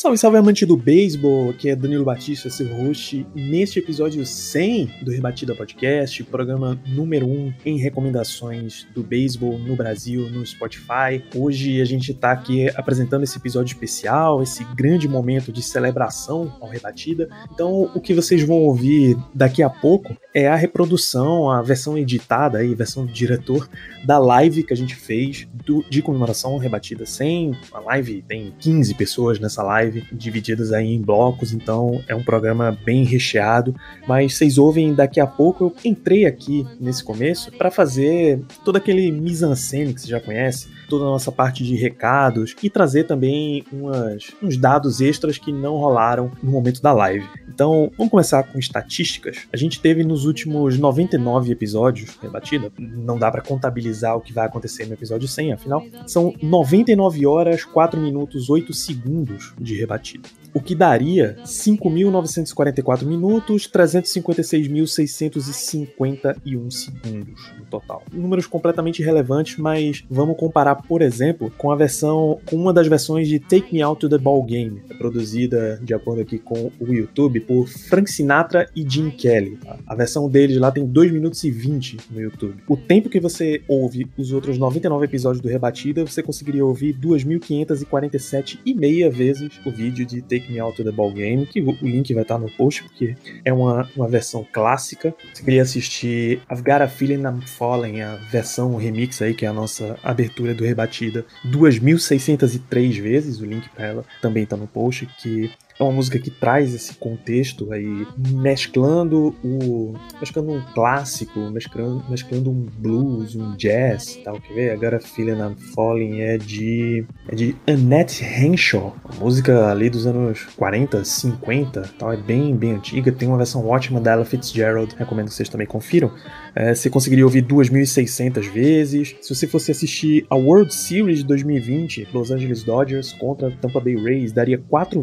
Salve, salve amante do beisebol, aqui é Danilo Batista, seu host, neste episódio 100 do Rebatida Podcast, programa número 1 em recomendações do beisebol no Brasil, no Spotify. Hoje a gente tá aqui apresentando esse episódio especial, esse grande momento de celebração ao Rebatida. Então, o que vocês vão ouvir daqui a pouco é a reprodução, a versão editada aí, versão do diretor da live que a gente fez do- de comemoração ao Rebatida 100. A live tem 15 pessoas nessa live, divididas aí em blocos, então é um programa bem recheado. Mas vocês ouvem daqui a pouco, eu entrei aqui nesse começo para fazer todo aquele mise-en-scène que você já conhece, toda a nossa parte de recados e trazer também umas, uns dados extras que não rolaram no momento da live. Então, vamos começar com estatísticas. A gente teve nos últimos 99 episódios rebatida, não dá para contabilizar o que vai acontecer no episódio 100, afinal, são 99 horas, 4 minutos, 8 segundos de rebatida. O que daria 5.944 minutos, 356.651 segundos no total. Números completamente irrelevantes, mas vamos comparar, por exemplo, com a versão, com uma das versões de Take Me Out to the Ball Game, produzida de acordo aqui com o YouTube por Frank Sinatra e Jim Kelly. A versão deles lá tem 2 minutos e 20 no YouTube. O tempo que você ouve os outros 99 episódios do Rebatida, você conseguiria ouvir 2.547 e meia vezes o vídeo de Take Me Out the Ball Game, que o link vai estar no post, porque é uma, uma versão clássica. Você queria assistir I've Got a Feeling I'm Falling, a versão remix aí, que é a nossa abertura do Rebatida, 2.603 vezes, o link para ela também tá no post, que é uma música que traz esse contexto aí, mesclando o. mesclando um clássico, mesclando, mesclando um blues, um jazz, tal, quer ver? Agora Feeling I'm Falling é de. é de Annette Henshaw, música ali dos anos 40, 50, tal, é bem, bem antiga, tem uma versão ótima da Ella Fitzgerald, recomendo que vocês também confiram. É, você conseguiria ouvir 2.600 vezes. Se você fosse assistir a World Series de 2020, Los Angeles Dodgers contra Tampa Bay Rays, daria 4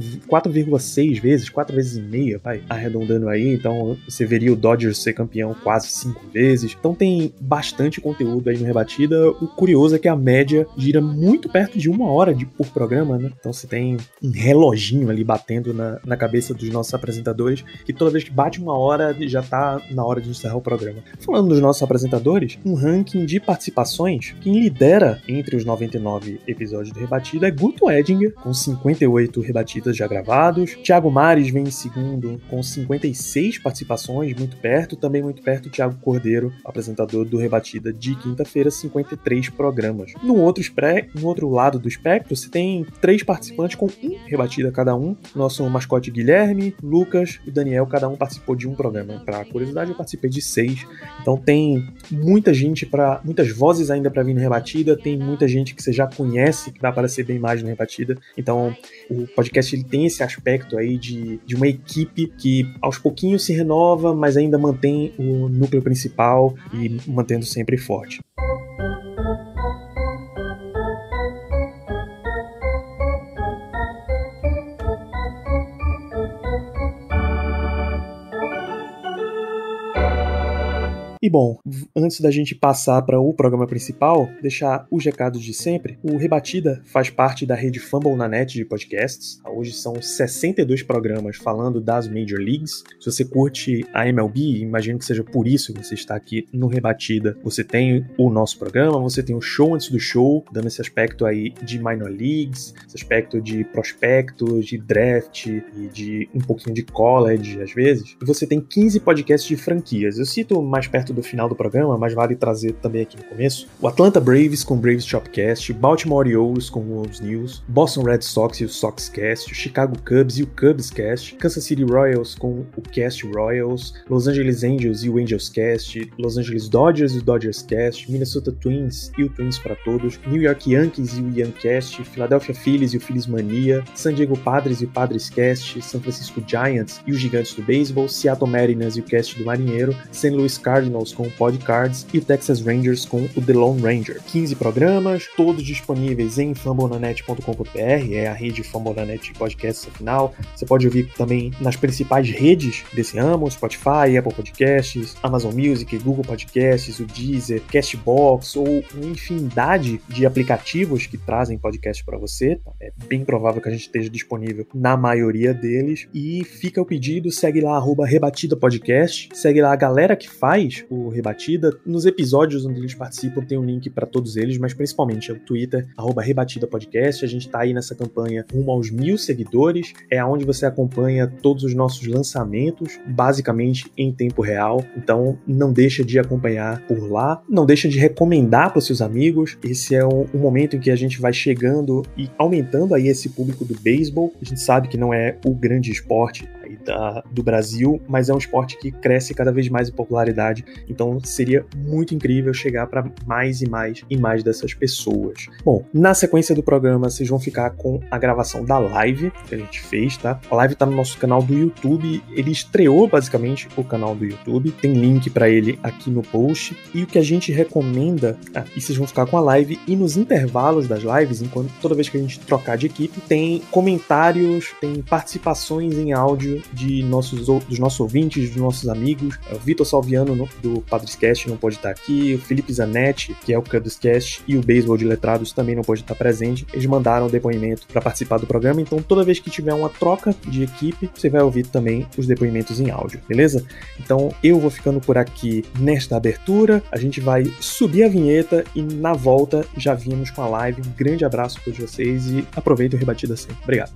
4,6 vezes, 4 vezes e meia, vai, arredondando aí. Então você veria o Dodgers ser campeão quase 5 vezes. Então tem bastante conteúdo aí no Rebatida. O curioso é que a média gira muito perto de uma hora de, por programa, né? Então você tem um reloginho ali batendo na, na cabeça dos nossos apresentadores, que toda vez que bate uma hora já tá na hora de encerrar o programa. Falando dos nossos apresentadores, um ranking de participações, quem lidera entre os 99 episódios do Rebatida é Guto Edinger, com 58 rebatidas já gravados. Thiago Mares vem em segundo, com 56 participações, muito perto. Também muito perto, Thiago Cordeiro, apresentador do Rebatida de quinta-feira, 53 programas. No outro, no outro lado do espectro, você tem três participantes com um rebatida cada um. Nosso mascote Guilherme, Lucas e Daniel, cada um participou de um programa. Para curiosidade, eu participei de seis. Então tem muita gente para, muitas vozes ainda para vir no rebatida. Tem muita gente que você já conhece que vai aparecer bem mais no rebatida. Então o podcast ele tem esse aspecto aí de, de uma equipe que aos pouquinhos se renova, mas ainda mantém o núcleo principal e mantendo sempre forte. E bom, antes da gente passar para o programa principal, deixar os recados de sempre. O Rebatida faz parte da rede Fumble na Net de podcasts. Hoje são 62 programas falando das Major Leagues. Se você curte a MLB, imagino que seja por isso que você está aqui no Rebatida. Você tem o nosso programa, você tem o show antes do show, dando esse aspecto aí de minor leagues, esse aspecto de prospectos, de draft e de um pouquinho de college às vezes. E você tem 15 podcasts de franquias. Eu cito mais perto do final do programa, mas vale trazer também aqui no começo. O Atlanta Braves com o Braves Shopcast, Baltimore Orioles com o Wolves News, Boston Red Sox e o Soxcast, o Chicago Cubs e o Cubscast, Kansas City Royals com o Cast Royals, Los Angeles Angels e o Angels Cast, Los Angeles Dodgers e o Dodgers Cast, Minnesota Twins e o Twins para todos, New York Yankees e o Yankcast, Philadelphia Phillies e o Phillies Mania, San Diego Padres e o Padres Cast, San Francisco Giants e os Gigantes do Beisebol, Seattle Mariners e o Cast do Marinheiro, St. Louis Cardinals com o Podcards e o Texas Rangers com o The Lone Ranger. 15 programas, todos disponíveis em fambonanet.com.br, é a rede Fambonanet podcasts afinal. Você pode ouvir também nas principais redes desse ramo, Spotify, Apple Podcasts, Amazon Music, Google Podcasts, o Deezer, Castbox ou uma infinidade de aplicativos que trazem podcast para você. É bem provável que a gente esteja disponível na maioria deles. E fica o pedido, segue lá arroba Rebatida Podcast, segue lá a galera que faz o Rebatida. Nos episódios onde eles participam tem um link para todos eles, mas principalmente é o Twitter, arroba Rebatida Podcast. A gente tá aí nessa campanha rumo aos mil seguidores. É onde você acompanha todos os nossos lançamentos, basicamente em tempo real. Então não deixa de acompanhar por lá, não deixa de recomendar para seus amigos. Esse é um, um momento em que a gente vai chegando e aumentando aí esse público do beisebol. A gente sabe que não é o grande esporte da, do Brasil, mas é um esporte que cresce cada vez mais em popularidade. Então seria muito incrível chegar para mais e mais e mais dessas pessoas. Bom, na sequência do programa vocês vão ficar com a gravação da live que a gente fez, tá? A live tá no nosso canal do YouTube. Ele estreou basicamente o canal do YouTube. Tem link para ele aqui no post. E o que a gente recomenda, ah, e vocês vão ficar com a live e nos intervalos das lives, enquanto toda vez que a gente trocar de equipe, tem comentários, tem participações em áudio de nossos, dos nossos ouvintes, dos nossos amigos. O Vitor Salviano no, do Padrescast não pode estar aqui, o Felipe Zanetti, que é o Cubscast, e o Beisebol de Letrados também não pode estar presente. Eles mandaram depoimento para participar do programa, então toda vez que tiver uma troca de equipe, você vai ouvir também os depoimentos em áudio, beleza? Então eu vou ficando por aqui nesta abertura, a gente vai subir a vinheta e na volta já vimos com a live. Um grande abraço a todos vocês e aproveitem o Rebatida sempre. Obrigado.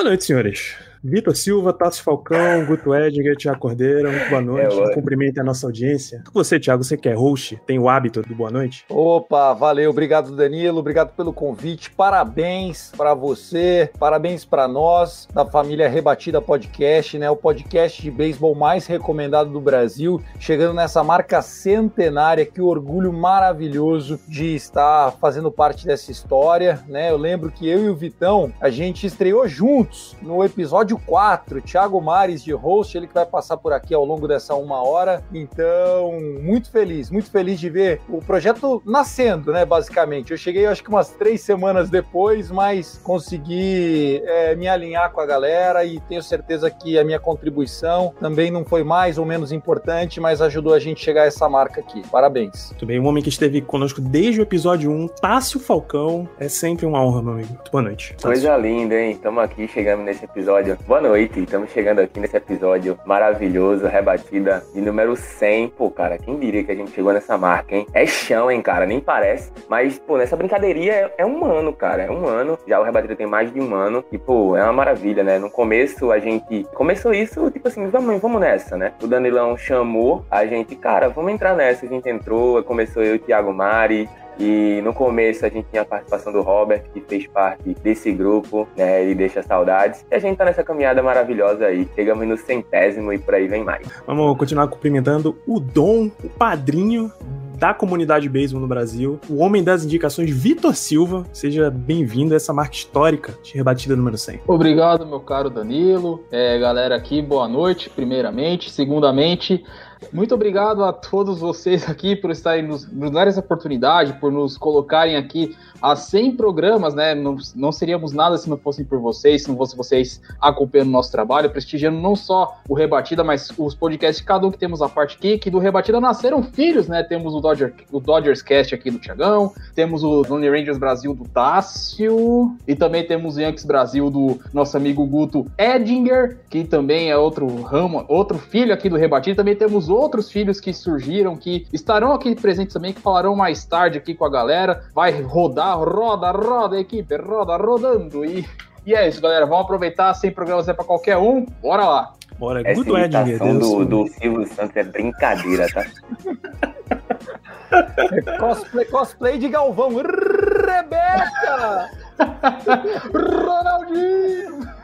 Boa noite, senhores. Vitor Silva, Tassi Falcão, Guto Edgar, Tiago Cordeiro, muito boa noite. É, um cumprimento à nossa audiência. Você, Tiago, você que é host, tem o hábito do boa noite? Opa, valeu, obrigado Danilo, obrigado pelo convite, parabéns para você, parabéns para nós da família Rebatida Podcast, né? O podcast de beisebol mais recomendado do Brasil, chegando nessa marca centenária, que orgulho maravilhoso de estar fazendo parte dessa história, né? Eu lembro que eu e o Vitão, a gente estreou juntos no episódio 4, Thiago Mares de host, ele que vai passar por aqui ao longo dessa uma hora. Então, muito feliz, muito feliz de ver o projeto nascendo, né? Basicamente. Eu cheguei, acho que umas três semanas depois, mas consegui é, me alinhar com a galera e tenho certeza que a minha contribuição também não foi mais ou menos importante, mas ajudou a gente chegar a essa marca aqui. Parabéns. Muito bem, um homem que esteve conosco desde o episódio 1, Tássio Falcão. É sempre uma honra, meu amigo. Muito boa noite. Coisa linda, hein? Estamos aqui chegando nesse episódio Boa noite, estamos chegando aqui nesse episódio maravilhoso, rebatida de número 100. Pô, cara, quem diria que a gente chegou nessa marca, hein? É chão, hein, cara, nem parece. Mas, pô, nessa brincadeirinha é, é um ano, cara, é um ano. Já o rebatida tem mais de um ano. E, pô, é uma maravilha, né? No começo a gente começou isso, tipo assim, vamos, vamos nessa, né? O Danilão chamou a gente, cara, vamos entrar nessa. A gente entrou, começou eu e o Thiago Mari, e no começo a gente tinha a participação do Robert, que fez parte desse grupo, né? Ele deixa saudades. E a gente tá nessa caminhada maravilhosa aí. Chegamos no centésimo e por aí vem mais. Vamos continuar cumprimentando o Dom, o padrinho da comunidade beisebol no Brasil, o homem das indicações, Vitor Silva. Seja bem-vindo a essa marca histórica de rebatida número 100. Obrigado, meu caro Danilo. É, galera aqui, boa noite, primeiramente. Segundamente, muito obrigado a todos vocês aqui por estarem nos, nos dar essa oportunidade, por nos colocarem aqui a 100 programas, né? Não, não seríamos nada se não fossem por vocês, se não fossem vocês acompanhando o nosso trabalho, prestigiando não só o Rebatida, mas os podcasts, cada um que temos a parte aqui, que do Rebatida nasceram filhos, né? Temos o, Dodger, o Dodgers Cast aqui do Tiagão, temos o Lonely Rangers Brasil do Tássio, e também temos o Yankees Brasil do nosso amigo Guto Edinger, que também é outro ramo, outro filho aqui do Rebatida, também temos outros filhos que surgiram, que estarão aqui presentes também, que falarão mais tarde aqui com a galera. Vai rodar, roda, roda, equipe, roda, rodando. E, e é isso, galera. Vamos aproveitar, sem programas é pra qualquer um. Bora lá. Bora, Essa Good imitação Deus do, do Silvio Santos é brincadeira, tá? Cosplay, cosplay de Galvão. Rebeca! Ronaldinho!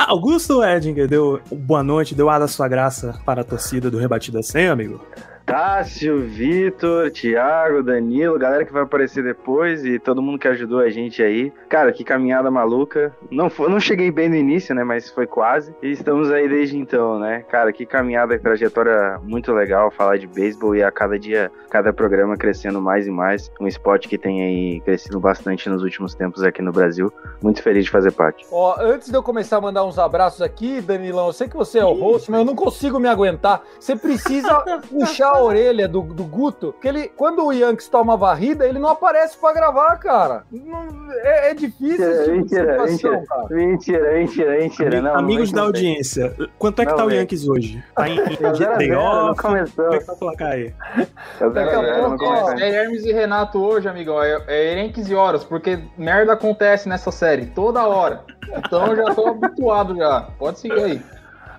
Ah, Augusto Edinger deu boa noite, deu ar da sua graça para a torcida do Rebatida 100, amigo. Tássio, Vitor, Thiago, Danilo, galera que vai aparecer depois e todo mundo que ajudou a gente aí. Cara, que caminhada maluca. Não, foi, não cheguei bem no início, né? Mas foi quase. E estamos aí desde então, né? Cara, que caminhada e trajetória muito legal falar de beisebol e a cada dia, cada programa crescendo mais e mais. Um esporte que tem aí crescido bastante nos últimos tempos aqui no Brasil. Muito feliz de fazer parte. Ó, antes de eu começar a mandar uns abraços aqui, Danilão, eu sei que você é o host, mas eu não consigo me aguentar. Você precisa puxar a orelha do, do Guto, porque ele, quando o Yankees toma varrida, ele não aparece pra gravar, cara. Não- é, é difícil esse tipo de Mentira, situação, mentira, cara. mentira, mentira, mentira. Ami- Não, Amigos não da audiência, quanto é que Não, tá o velho. Yankees hoje? Tá em, em zero a day zero, não off? começou. Como é que tá o placar aí? Daqui a pouco, É Hermes e Renato hoje, amigão. É, é Erenques e horas, porque merda acontece nessa série toda hora. Então eu já tô habituado já. Pode seguir aí.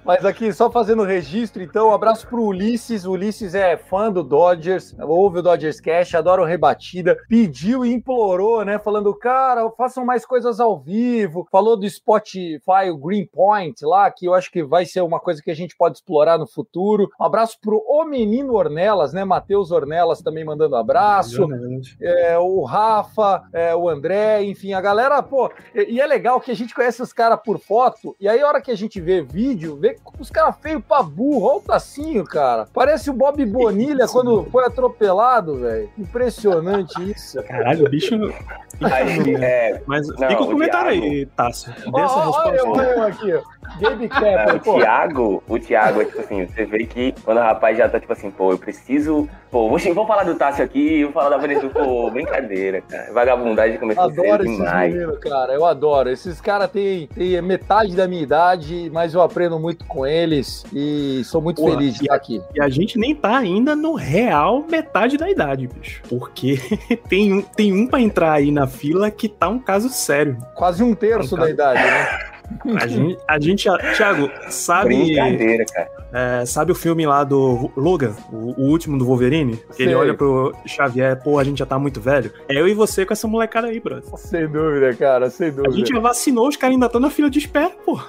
Mas aqui, só fazendo registro, então, um abraço pro Ulisses. O Ulisses é fã do Dodgers, ouve o Dodgers Cash, adora o Rebatida, pediu e implorou, né? Falando, cara, façam mais coisas ao vivo. Falou do Spotify, o Greenpoint lá, que eu acho que vai ser uma coisa que a gente pode explorar no futuro. Um abraço pro O Menino Ornelas, né? Matheus Ornelas também mandando abraço. É, o Rafa, é, o André, enfim, a galera, pô, e, e é legal que a gente conhece os caras por foto, e aí a hora que a gente vê vídeo, vê os caras feios pra burro, olha o tacinho, cara. Parece o Bob Bonilha quando foi atropelado, velho. Impressionante isso. Caralho, o bicho. Aí, é, Mas Não, fica o o comentário Thiago- aí, Tássio. Dê Ó, essa ó, Olha eu, resposta. olha eu aqui. Gabe o pô. Thiago, o Thiago, é tipo assim, você vê que quando o rapaz já tá tipo assim, pô, eu preciso. Pô, vou, vou falar do Tássio aqui, vou falar da Vanessa, pô, brincadeira, cara. Vagabundagem começou Adoro cedo esses demais. meninos, cara. Eu adoro. Esses caras têm, têm metade da minha idade, mas eu aprendo muito com eles e sou muito Porra, feliz de estar aqui. E a gente nem tá ainda no real metade da idade, bicho. Porque tem um, tem um pra entrar aí na fila que tá um caso sério. Quase um terço Então, da idade, né? A gente, a gente Thiago, sabe, Brincadeira, cara. é, sabe o filme lá do Logan, o, o último do Wolverine? Que ele olha pro Xavier, pô, a gente já tá muito velho. É eu e você com essa molecada aí, brother. Sem dúvida, cara, sem A dúvida. gente já vacinou, os caras ainda estão na fila de espera, pô.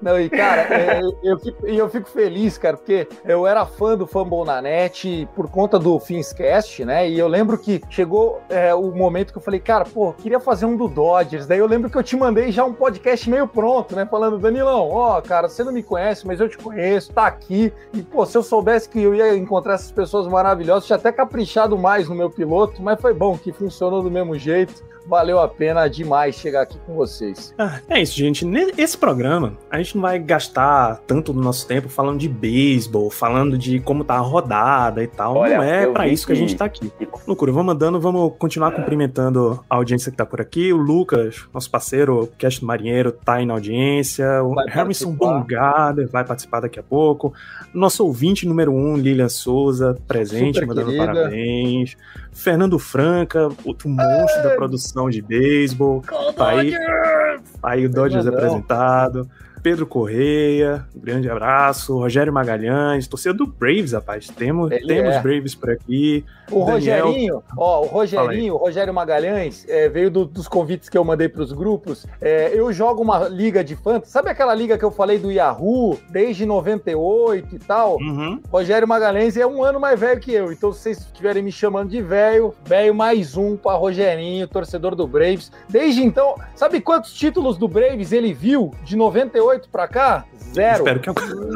Não, e cara, é, eu, fico, eu fico feliz, cara, porque eu era fã do Fumble na net por conta do Finscast, né? E eu lembro que chegou é, o momento que eu falei, cara, pô, queria fazer um do Dodgers. Daí eu lembro que eu te mandei já um podcast meio pronto, né? Falando, Danilão, ó, cara, você não me conhece, mas eu te conheço, tá aqui. E, pô, se eu soubesse que eu ia encontrar essas pessoas maravilhosas, tinha até caprichado mais no meu piloto, mas foi bom que funcionou do mesmo jeito. Valeu a pena demais chegar aqui com vocês. Ah, é isso, gente. Nesse programa, a gente não vai gastar tanto do nosso tempo falando de beisebol, falando de como tá a rodada e tal. Olha, não é vi isso que a que- gente tá aqui. Loucura, vamos mandando, vamos continuar cumprimentando a audiência que tá por aqui. O Lucas, nosso parceiro, o Cast do Marinheiro, tá aí na audiência. O Vai Harrison. Bongarder vai participar daqui a pouco. Nosso ouvinte número um, Lilian Souza, presente, Super mandando querida. parabéns. Fernando Franca, outro monstro da produção de beisebol. Tá aí, tá aí o Dodgers Fernandão. Pedro Correia, um grande abraço. Rogério Magalhães, torcida do Braves, rapaz. Temos, Ele temos é. Braves por aqui. O Daniel- Rogerinho, ó, o Rogerinho, o Rogério Magalhães, é, veio do- dos convites que eu mandei para os grupos. É, eu jogo uma liga de fantasy, sabe aquela liga que eu falei do Yahoo, desde 98 e tal? Uhum. Rogério Magalhães é um ano mais velho que eu, então se vocês estiverem me chamando de velho, velho mais um para Rogerinho, torcedor do Braves. Desde então, sabe quantos títulos do Braves ele viu de 98 para cá? Zero. Espero que eu...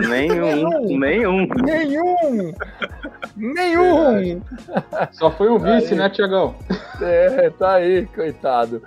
Nenhum, nenhum. Nenhum! Nenhum! Só foi o vice, né, Tiagão? É, tá aí, coitado.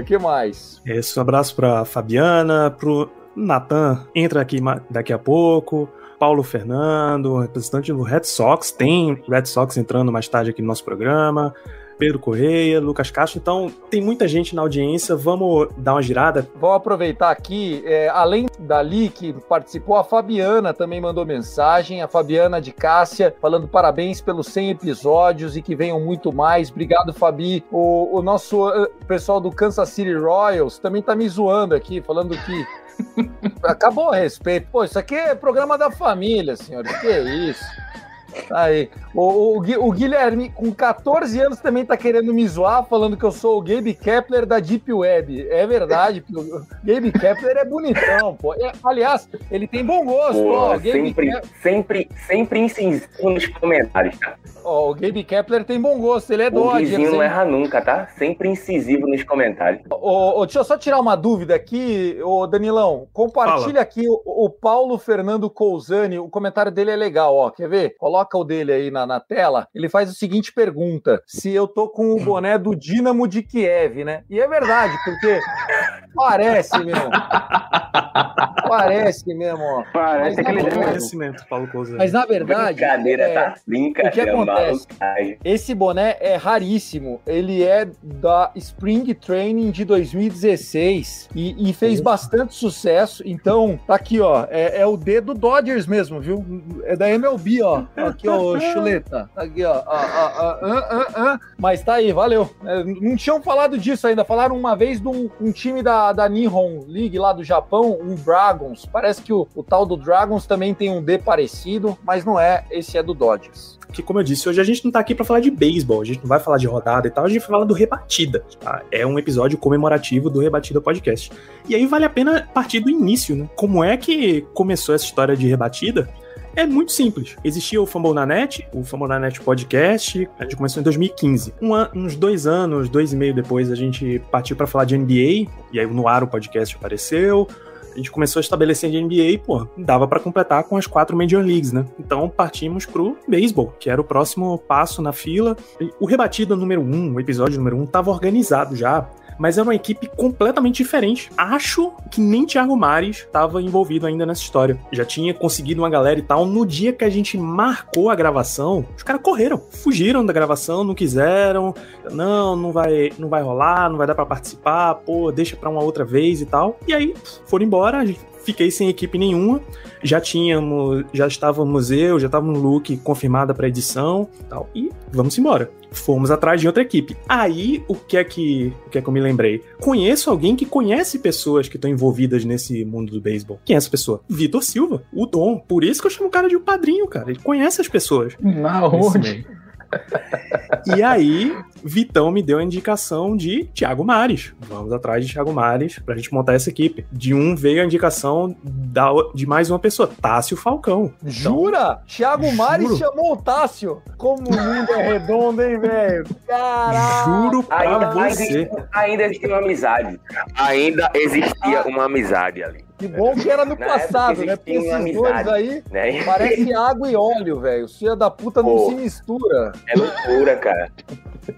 O que mais? Esse um abraço pra Fabiana, pro Natan, entra aqui daqui a pouco. Paulo Fernando, representante do Red Sox, tem Red Sox entrando mais tarde aqui no nosso programa. Pedro Correia, Lucas Castro. Então, tem muita gente na audiência. Vamos dar uma girada. Vou aproveitar aqui, é, além dali que participou, a Fabiana também mandou mensagem. A Fabiana de Cássia, falando parabéns pelos 100 episódios e que venham muito mais. Obrigado, Fabi. O, o nosso uh, pessoal do Kansas City Royals também tá me zoando aqui, falando que. Acabou o respeito. Pô, isso aqui é programa da família, senhores. Que isso? Aí, o, o, o, Guilherme, com 14 anos, também tá querendo me zoar, falando que eu sou o Gabe Kepler da Deep Web. É verdade, porque o Gabe Kepler é bonitão, pô. É, aliás, ele tem bom gosto, pô, ó. sempre, sempre, sempre incisivo nos comentários, tá? Ó, o Gabe Kepler tem bom gosto, ele é o Dodge. vizinho não erra nunca, tá? Sempre incisivo nos comentários. Ô, ô, deixa eu só tirar uma dúvida aqui, ô Danilão. Compartilha Fala. aqui o, o, Paulo Fernando Cousani, o comentário dele é legal, ó. Quer ver? Coloca o dele aí na, na tela. Ele faz a seguinte pergunta: se eu tô com o boné do Dínamo de Kiev, né? E é verdade, porque parece mesmo. Parece mesmo, ó. Parece aquele conhecimento, Paulo Cousani. Mas na verdade. Brincadeira, é, tá? Brincadeira, o que acontece? Esse boné é raríssimo. Ele é da Spring Training de 2016 e, e fez bastante sucesso. Então, tá aqui, ó. É, é, o D do Dodgers mesmo, viu? É da MLB, ó. Aqui, ó, chuleta. Aqui, ó. Ah, ah, ah, Mas tá aí, valeu. É, não tinham falado disso ainda. Falaram uma vez de um, um time da, da Nihon League lá do Japão, um Dragons. Parece que o, o tal do Dragons também tem um D parecido, mas não é. Esse é do Dodgers que, como eu disse, hoje a gente não tá aqui para falar de beisebol, a gente não vai falar de rodada e tal, a gente fala do Rebatida. Tá? É um episódio comemorativo do Rebatida Podcast. E aí vale a pena partir do início, né? Como é que começou essa história de Rebatida? É muito simples. Existia o Fumble na Net, o Fumble na Net Podcast, a gente começou em 2015. Um an uns dois anos, dois e meio depois, a gente partiu para falar de NBA, e aí no ar o podcast apareceu a gente começou a estabelecer de NBA, pô, dava para completar com as quatro Major Leagues, né? Então partimos pro beisebol, que era o próximo passo na fila. O rebatido número um, o episódio número um, tava organizado já mas era uma equipe completamente diferente. Acho que nem Thiago Mares estava envolvido ainda nessa história. Já tinha conseguido uma galera e tal. No dia que a gente marcou a gravação, os caras correram, fugiram da gravação, não quiseram. Não, não vai, não vai rolar, não vai dar para participar. Pô, deixa para uma outra vez e tal. E aí foram embora. Fiquei sem equipe nenhuma já tínhamos, já estávamos eu, já estava um look confirmada para edição, tal. E vamos embora. Fomos atrás de outra equipe. Aí, o que é que, o que é que eu me lembrei? Conheço alguém que conhece pessoas que estão envolvidas nesse mundo do beisebol. Quem é essa pessoa? Vitor Silva, o Dom. Por isso que eu chamo o cara de o padrinho, cara. Ele conhece as pessoas. Na onde? E aí, Vitão me deu a indicação de Thiago Mares. Vamos atrás de Thiago Mares pra gente montar essa equipe. De um veio a indicação da, de mais uma pessoa, Tássio Falcão. Então, Jura? Thiago Mares chamou o Tássio. Como o mundo é redondo, hein, velho? Juro pra ainda, você. Ainda, ainda existia uma amizade. Ainda existia uma amizade ali. Que bom que era no Na passado, né? Porque esses amizade, dois aí né? parece água e óleo, velho. Os filha da puta Pô, não se mistura. É loucura, cara.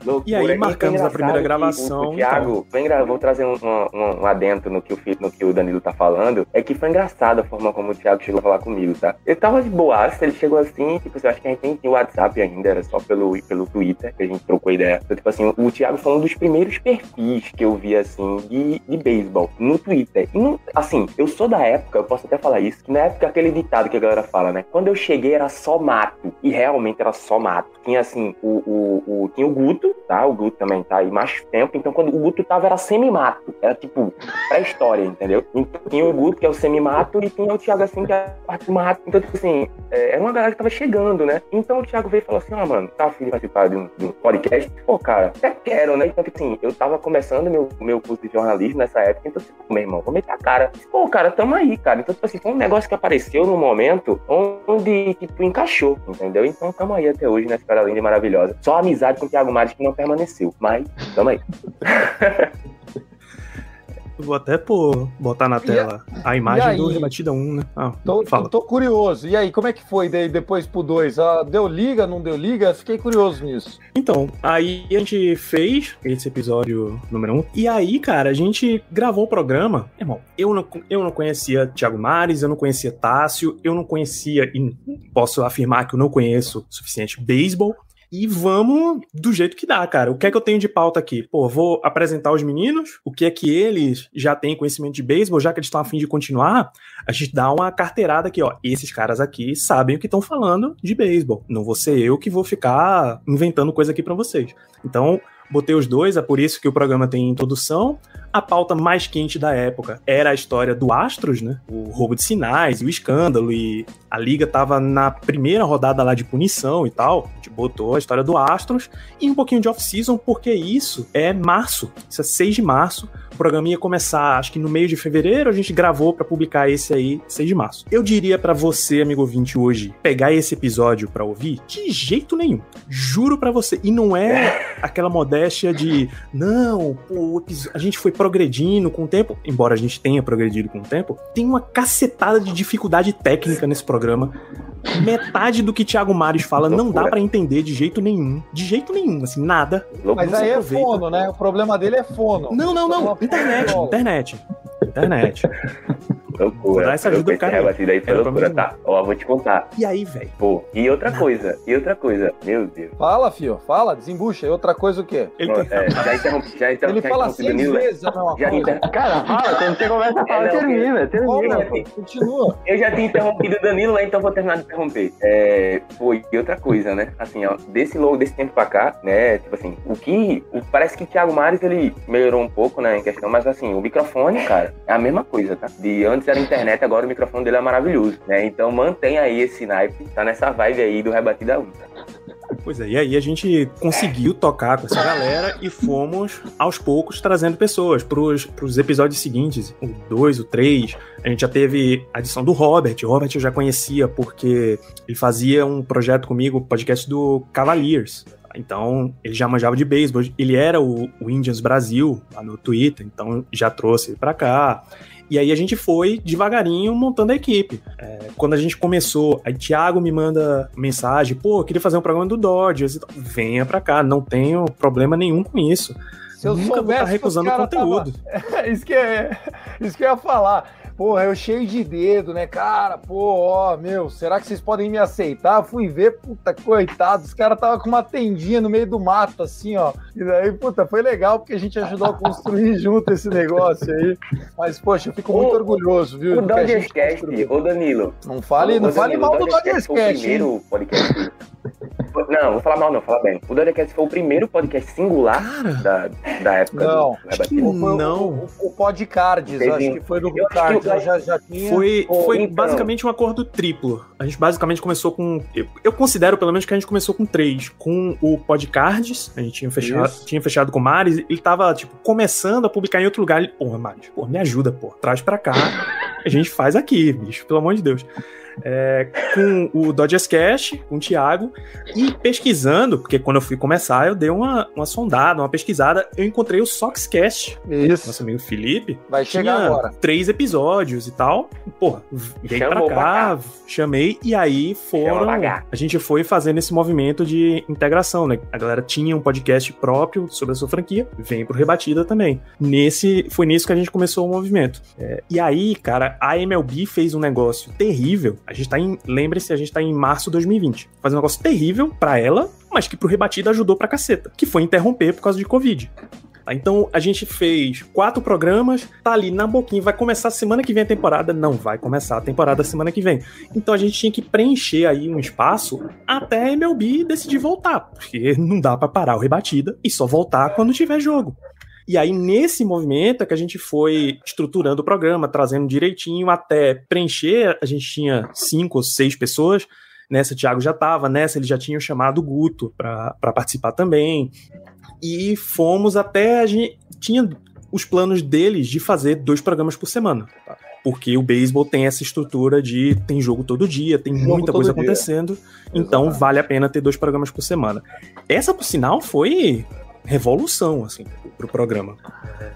Loucura. E aí marcamos a primeira gravação. O, o Thiago, então. vou trazer um, um, um, adentro no que, o, no que o Danilo tá falando. É que foi engraçado a forma como o Thiago chegou a falar comigo, tá? Eu tava de boaça, ele chegou assim, tipo, eu acho que a gente nem tinha o WhatsApp ainda, era só pelo, pelo Twitter que a gente trocou ideia. Então, tipo assim, o Thiago foi um dos primeiros perfis que eu vi, assim, de, de beisebol no Twitter. E, não, assim, eu sou da época, eu posso até falar isso, que na época aquele ditado que a galera fala, né? Quando eu cheguei era só mato. E realmente era só mato. Tinha assim, o, o, o tinha o Guto, tá? O Guto também tá aí mais tempo. Então quando o Guto tava era semi-mato. Era tipo pré-história, entendeu? Então tinha o Guto, que é o semi-mato, e tinha o Thiago assim, que é a parte mato. Então, tipo assim, é, era uma galera que tava chegando, né? Então o Thiago veio e falou assim: ah, mano, tá afim de participar de um, de um podcast? Pô, cara, até quero, né? Então, tipo assim, eu tava começando meu, meu curso de jornalismo nessa época, então, tipo, meu irmão, vou meter a cara. Pô, cara, tamo aí cara. Então, tipo assim, foi um negócio que apareceu no momento onde, tipo, encaixou, entendeu? Então, tamo aí até hoje nessa história linda e maravilhosa. Só amizade com o Thiago Mares que não permaneceu, mas tamo aí. Vou até pô, botar na tela a, a imagem do Rebatida 1, né? Ah, tô, fala. tô curioso. E aí, como é que foi daí depois pro 2? Ah, deu liga, não deu liga? Fiquei curioso nisso. Então, aí a gente fez esse episódio número 1. Um, e aí, cara, a gente gravou o programa. Irmão, eu não, eu não conhecia Thiago Mares, eu não conhecia Tássio, eu não conhecia, e posso afirmar que eu não conheço o suficiente beisebol. E vamos do jeito que dá, cara. O que é que eu tenho de pauta aqui? Pô, vou apresentar os meninos, o que é que eles já têm conhecimento de beisebol, já que eles estão afim de continuar, a gente dá uma carteirada aqui, ó. Esses caras aqui sabem o que estão falando de beisebol. Não vou ser eu que vou ficar inventando coisa aqui para vocês. Então, botei os dois, é por isso que o programa tem introdução. A pauta mais quente da época era a história do Astros, né? O roubo de sinais e o escândalo. E a liga tava na primeira rodada lá de punição e tal. A gente botou a história do Astros e um pouquinho de off-season, porque isso é março. Isso é 6 de março. O programa ia começar, acho que no meio de fevereiro, a gente gravou para publicar esse aí, 6 de março. Eu diria para você, amigo ouvinte, hoje, pegar esse episódio para ouvir, de jeito nenhum. Juro para você. E não é aquela modéstia de, não, pô, a gente foi progredindo com o tempo, embora a gente tenha progredido com o tempo, tem uma cacetada de dificuldade técnica nesse programa. Metade do que Thiago Mares fala não dá para entender de jeito nenhum. De jeito nenhum, assim, nada. Mas aí é fono, né? O problema dele é fono. Não, não, não. Internet, internet. Internet. Loucura. Dar essa ajuda eu do cara. rebatido aí foi loucura, tá? Ó, vou te contar. E aí, velho? Pô, e outra coisa, e outra coisa, meu Deus. Fala, fio, fala, desembucha. E outra coisa o quê? Ele tem... é, já interrompi, já inter- Ele já fala interrompi seis Danilo, né? vezes a mesma Já coisa. inter- Cara, fala, quando você começa a falar, É, não, termina, termina. Fala, Continua. Eu já tinha interrompido o Danilo, né? Então vou terminar de interromper. É, pô, e outra coisa, né? Assim, ó, desse logo, desse tempo pra cá, né? Tipo assim, o que. o- parece que o Thiago Mares ele melhorou um pouco, né? Em questão, mas assim, o microfone, cara, é a mesma coisa, tá? De antes era internet, agora o microfone dele é maravilhoso, né? Então mantém aí esse naipe, tá nessa vibe aí do Rebatida Ultra. Pois é, e aí a gente conseguiu tocar com essa galera e fomos aos poucos trazendo pessoas pros, pros episódios seguintes, o 2, o 3. A gente já teve a edição do Robert. O Robert eu já conhecia porque ele fazia um projeto comigo, podcast do Cavaliers. Então, ele já manjava de beisebol. Ele era o, o Indians Brasil lá no Twitter, então já trouxe ele pra cá. E aí a gente foi devagarinho montando a equipe. É, quando a gente começou, aí Thiago me manda mensagem, pô, eu queria fazer um programa do Dodgers. Venha pra cá, não tenho problema nenhum com isso. Se eu Nunca vou soubesse estar que recusando conteúdo. Tava... isso, que é... isso que eu ia falar. Porra, eu cheio de dedo, né, cara? Pô, ó, meu, será que vocês podem me aceitar? Fui ver, puta, coitado, os caras tava com uma tendinha no meio do mato, assim, ó. E daí, puta, foi legal porque a gente ajudou a construir junto esse negócio aí. Mas, poxa, eu fico muito O- orgulhoso, viu? O do que a Dodgers gente Cast, construiu. ô Danilo. Não fale, Ô, não fale Danilo, mal do o Dodgers foi o primeiro podcast. Não, vou falar mal, não, fala bem. O Dodgers foi o primeiro podcast singular da, da época Não, do Não. O, o, o Podcards, acho que foi do Eu acho que Cards, o- já, já tinha. Foi, Pô, foi então. basicamente um acordo triplo. A gente basicamente começou com. Eu, eu considero, pelo menos, que a gente começou com três. Com o Podcards, a gente tinha fechado, Isso. tinha fechado com o Maris, ele tava, tipo, começando a publicar em outro lugar. Ele, porra, Maris, porra, me ajuda, porra, traz pra cá. A gente faz aqui, bicho, pelo amor de Deus. É, com o Dodgers Cash, com o Thiago, e pesquisando, porque quando eu fui começar, eu dei uma, uma sondada, uma pesquisada, eu encontrei o Soxcast, Isso. nosso amigo Felipe, Vai chegar tinha agora. três episódios e tal. Porra, veio pra cá, pra cá. chamei, e aí foram. A gente foi fazendo esse movimento de integração, né? A galera tinha um podcast próprio sobre a sua franquia, vem pro Rebatida também. Nesse, foi nisso que a gente começou o movimento. É, e aí, cara, a MLB fez um negócio terrível. A gente tá em. Lembre-se, a gente tá em março de 2020. Faz um negócio terrível pra ela, mas que pro Rebatida ajudou pra caceta. Que foi interromper por causa de Covid. Tá, Então a gente fez quatro programas, tá ali na boquinha, vai começar semana que vem a temporada? Não vai começar a temporada semana que vem. Então a gente tinha que preencher aí um espaço até a MLB decidir voltar, porque não dá pra parar o rebatida e só voltar quando tiver jogo. E aí, nesse movimento, é que a gente foi estruturando o programa, trazendo direitinho até preencher. A gente tinha cinco ou seis pessoas. Nessa, o Thiago já estava. Nessa, ele já tinha chamado o Guto para participar também e fomos até a gente tinha os planos deles de fazer dois programas por semana. tá? Porque o beisebol tem essa estrutura de tem jogo todo dia, tem Jogo muita coisa dia. acontecendo, então Exatamente. vale a pena ter dois programas por semana. Essa, por sinal, foi revolução assim pro programa.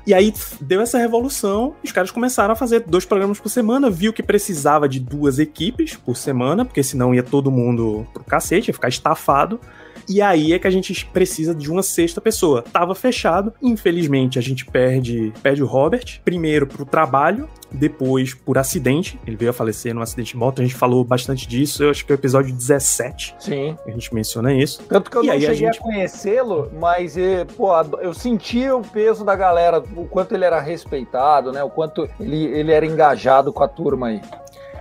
E aí deu essa revolução, os caras começaram a fazer dois programas por semana, viu que precisava de duas equipes por semana, porque senão ia todo mundo pro cacete, ia ficar estafado. E aí é que a gente precisa de uma sexta pessoa. Tava fechado, infelizmente a gente perde, perde o Robert, primeiro pro trabalho, depois por acidente. Ele veio a falecer num acidente de moto. A gente falou bastante disso. Eu acho que é o episódio 17. Sim. A gente menciona isso. Tanto que eu E não a cheguei a, gente- conhecê-lo, mas eh, pô, eu senti o peso da galera, o quanto ele era respeitado, né? O quanto ele, ele era engajado com a turma aí.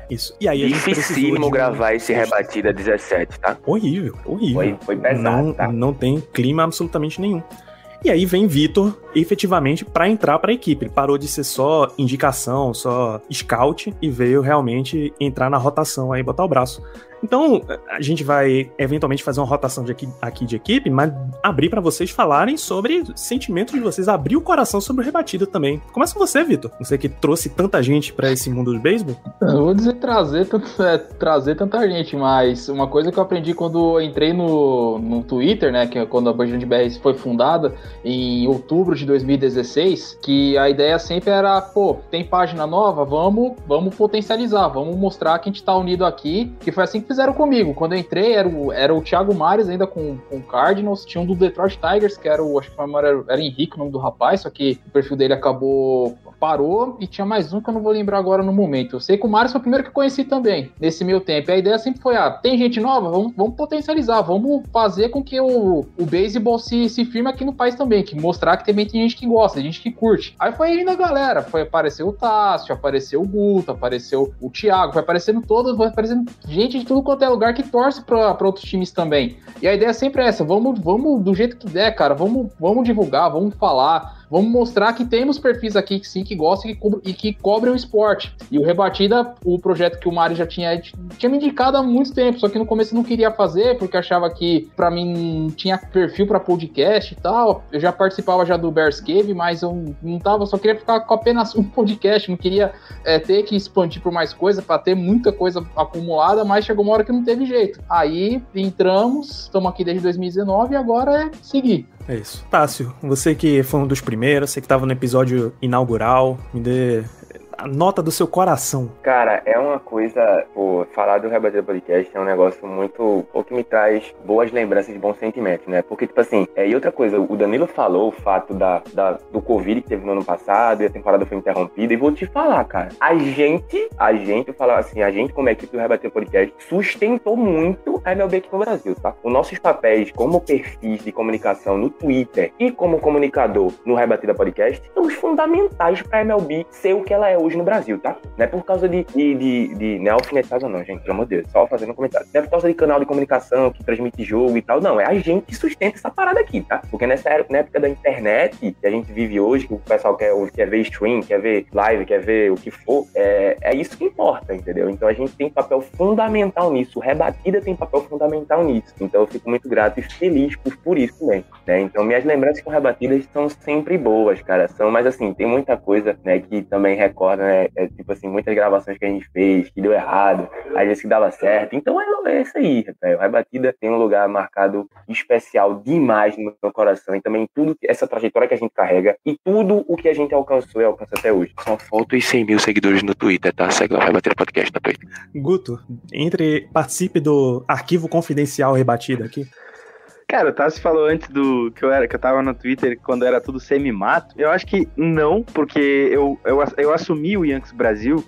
Isso. E aí a gente Dificílimo um- gravar esse rebatida 17, tá? Horrível, horrível. Foi, foi pesado, não, tá? não tem clima absolutamente nenhum. E aí vem Vitor, efetivamente, pra entrar pra equipe. Ele parou de ser só indicação, só scout e veio realmente entrar na rotação aí, botar o braço. Então, a gente vai eventualmente fazer uma rotação de aqui, aqui de equipe, mas abrir pra vocês falarem sobre sentimentos de vocês, abrir o coração sobre o rebatido também. Começa com você, Vitor. Você que trouxe tanta gente pra esse mundo do beisebol. Eu vou dizer trazer, é, trazer tanta gente, mas uma coisa que eu aprendi quando eu entrei no, no Twitter, né, que é quando a Band de BR foi fundada em outubro de 2016, que a ideia sempre era, pô, tem página nova, vamos, vamos potencializar, vamos mostrar que a gente tá unido aqui, que foi assim que fizeram comigo. Quando eu entrei, era o, era o Thiago Mares ainda com, com o Cardinals, tinha um do Detroit Tigers, que era o, acho que era, era Henrique, o nome do rapaz, só que o perfil dele acabou parou e tinha mais um que eu não vou lembrar agora no momento. Eu sei que o Mário foi o primeiro que conheci também, nesse meio tempo. E a ideia sempre foi: ah, tem gente nova? Vamos, vamos potencializar, vamos fazer com que o, o beisebol se, se firme aqui no país também, que mostrar que também tem gente que gosta, gente que curte. Aí foi indo a galera, foi aparecer o Tássio, apareceu o Guto, apareceu o Thiago, foi aparecendo todos, foi aparecendo gente de quanto é lugar que torce pra outros times também. E a ideia sempre é essa: vamos, vamos do jeito que der, cara, vamos, vamos divulgar, vamos falar. Vamos mostrar que temos perfis aqui que sim, que gostam e que, e que cobrem o esporte. E o Rebatida, o projeto que o Mari já tinha, tinha me indicado há muito tempo, só que no começo eu não queria fazer, porque achava que pra mim tinha perfil pra podcast e tal. Eu já participava já do Bears Cave, mas eu não tava, só queria ficar com apenas um podcast, não queria é, ter que expandir por mais coisa, pra ter muita coisa acumulada, mas chegou uma hora que não teve jeito. Aí entramos, estamos aqui desde 2019 e agora é seguir. É isso. Tássio, você que foi um dos primeiros, você que tava no episódio inaugural, me dê a nota do seu coração. Cara, é uma coisa, pô, falar do Rebater Podcast é um negócio muito, ou que me traz boas lembranças bons sentimentos, né? Porque, tipo assim, é, e outra coisa, o Danilo falou o fato da, da- do Covid que teve no ano passado e a temporada foi interrompida, e vou te falar, cara, a gente, a gente, eu falar assim, a gente como equipe do Rebater Podcast sustentou muito a MLB aqui no Brasil, tá? Os nossos papéis como perfis de comunicação no Twitter e como comunicador no Rebatida Podcast são os fundamentais pra MLB ser o que ela é hoje no Brasil, tá? Não é por causa de, de, de, de não é alfinetada não, gente, pelo amor de Deus, só fazendo um comentário. Não é por causa de canal de comunicação que transmite jogo e tal, não, é a gente que sustenta essa parada aqui, tá? Porque nessa na época da internet que a gente vive hoje, que o pessoal quer, quer ver stream, quer ver live, quer ver o que for, é, é isso que importa, entendeu? Então a gente tem papel fundamental nisso, Rebatida tem papel fundamental nisso. Então eu fico muito grato e feliz por, por isso também, né? Então minhas lembranças com Rebatidas são sempre boas, cara, são, mas assim, tem muita coisa, né, que também recorda, né, é, tipo assim, muitas gravações que a gente fez, que deu errado, às vezes que dava certo. Então é, é isso aí, velho. Rebatida tem um lugar marcado especial demais no meu coração e também tudo, que- essa trajetória que a gente carrega e tudo o que a gente alcançou e alcança até hoje. Só faltam os 100 mil seguidores no Twitter, tá? Segue lá, Rebatida Podcast no Twitter. Guto, entre participe do arquivo confidencial rebatido aqui. Cara, o Tassi falou antes do que eu era, que eu tava no Twitter quando era tudo semi-mato. Eu acho que não, porque eu, eu, eu assumi o Yankees Brasil.